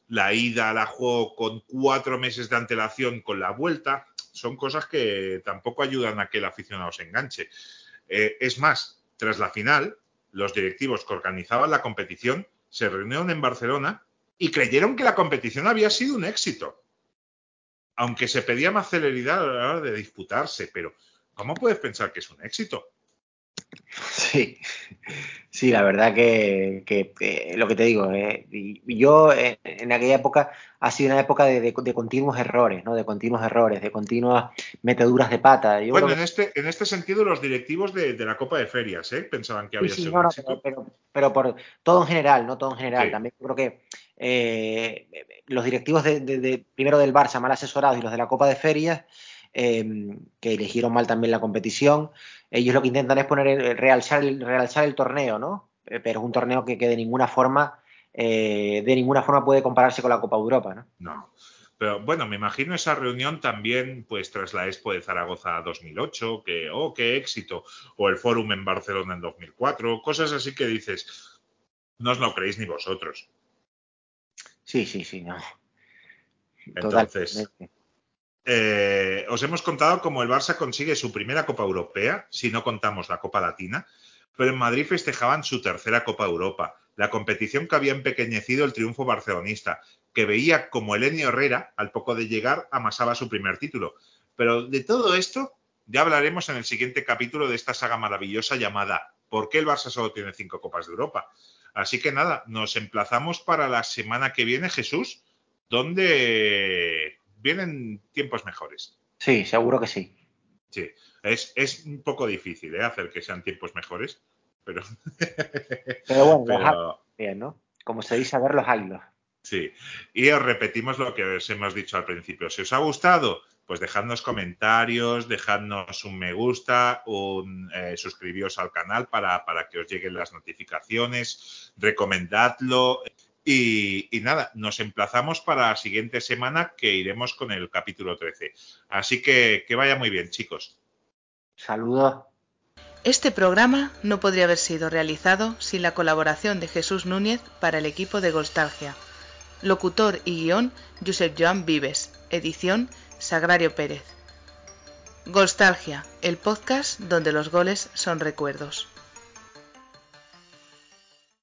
la ida la juego con cuatro meses de antelación con la vuelta, son cosas que tampoco ayudan a que el aficionado se enganche. Eh, es más, tras la final, los directivos que organizaban la competición se reunieron en Barcelona y creyeron que la competición había sido un éxito aunque se pedía más celeridad a la hora de disputarse, pero ¿cómo puedes pensar que es un éxito? Sí, sí, la verdad que, que, que lo que te digo, eh, yo eh, en aquella época ha sido una época de, de- de continuos errores, ¿no? De continuos errores, de continuas meteduras de pata. Yo Bueno, en este, en este sentido, los directivos de, de la Copa de Ferias ¿eh? pensaban que había sí, sido no, no, pero, pero, por todo en general, no todo en general. Sí. También creo que eh, los directivos de- primero del Barça mal asesorados y los de la Copa de Ferias, eh, que eligieron mal también la competición, ellos lo que intentan es poner realzar el, realzar el torneo, ¿no? Eh, Pero es un torneo que, que de ninguna forma eh, de ninguna forma puede compararse con la Copa Europa, ¿no? No. Pero bueno, me imagino esa reunión también, pues tras la Expo de Zaragoza 2008, que, oh, qué éxito, o el Fórum en Barcelona en 2004, cosas así que dices, no os lo creéis ni vosotros. Sí, sí, sí, no. Entonces, Totalmente. Eh, os hemos contado cómo el Barça consigue su primera Copa Europea, si no contamos la Copa Latina, pero en Madrid festejaban su tercera Copa Europa, la competición que había empequeñecido el triunfo barcelonista, que veía como Elenio Herrera, al poco de llegar, amasaba su primer título. Pero de todo esto ya hablaremos en el siguiente capítulo de esta saga maravillosa llamada ¿Por qué el Barça solo tiene cinco Copas de Europa? Así que nada, nos emplazamos para la semana que viene, Jesús, donde vienen tiempos mejores. Sí, seguro que sí. Sí, es, es un poco difícil ¿eh? hacer que sean tiempos mejores, pero, Pero bueno, pero bien, ¿no? Como se dice, a ver los hilos. sí. Y os repetimos lo que os hemos dicho al principio. Si os ha gustado, pues dejadnos comentarios, dejadnos un me gusta, un eh, suscribíos al canal para, para que os lleguen las notificaciones, recomendadlo. Y, y nada, nos emplazamos para la siguiente semana que iremos con el capítulo 13. Así que que vaya muy bien, chicos. Saludos. Este programa no podría haber sido realizado sin la colaboración de Jesús Núñez para el equipo de Golstalgia. Locutor y guion Josep Joan Vives. Edición Sagrario Pérez. Golstalgia, el podcast donde los goles son recuerdos.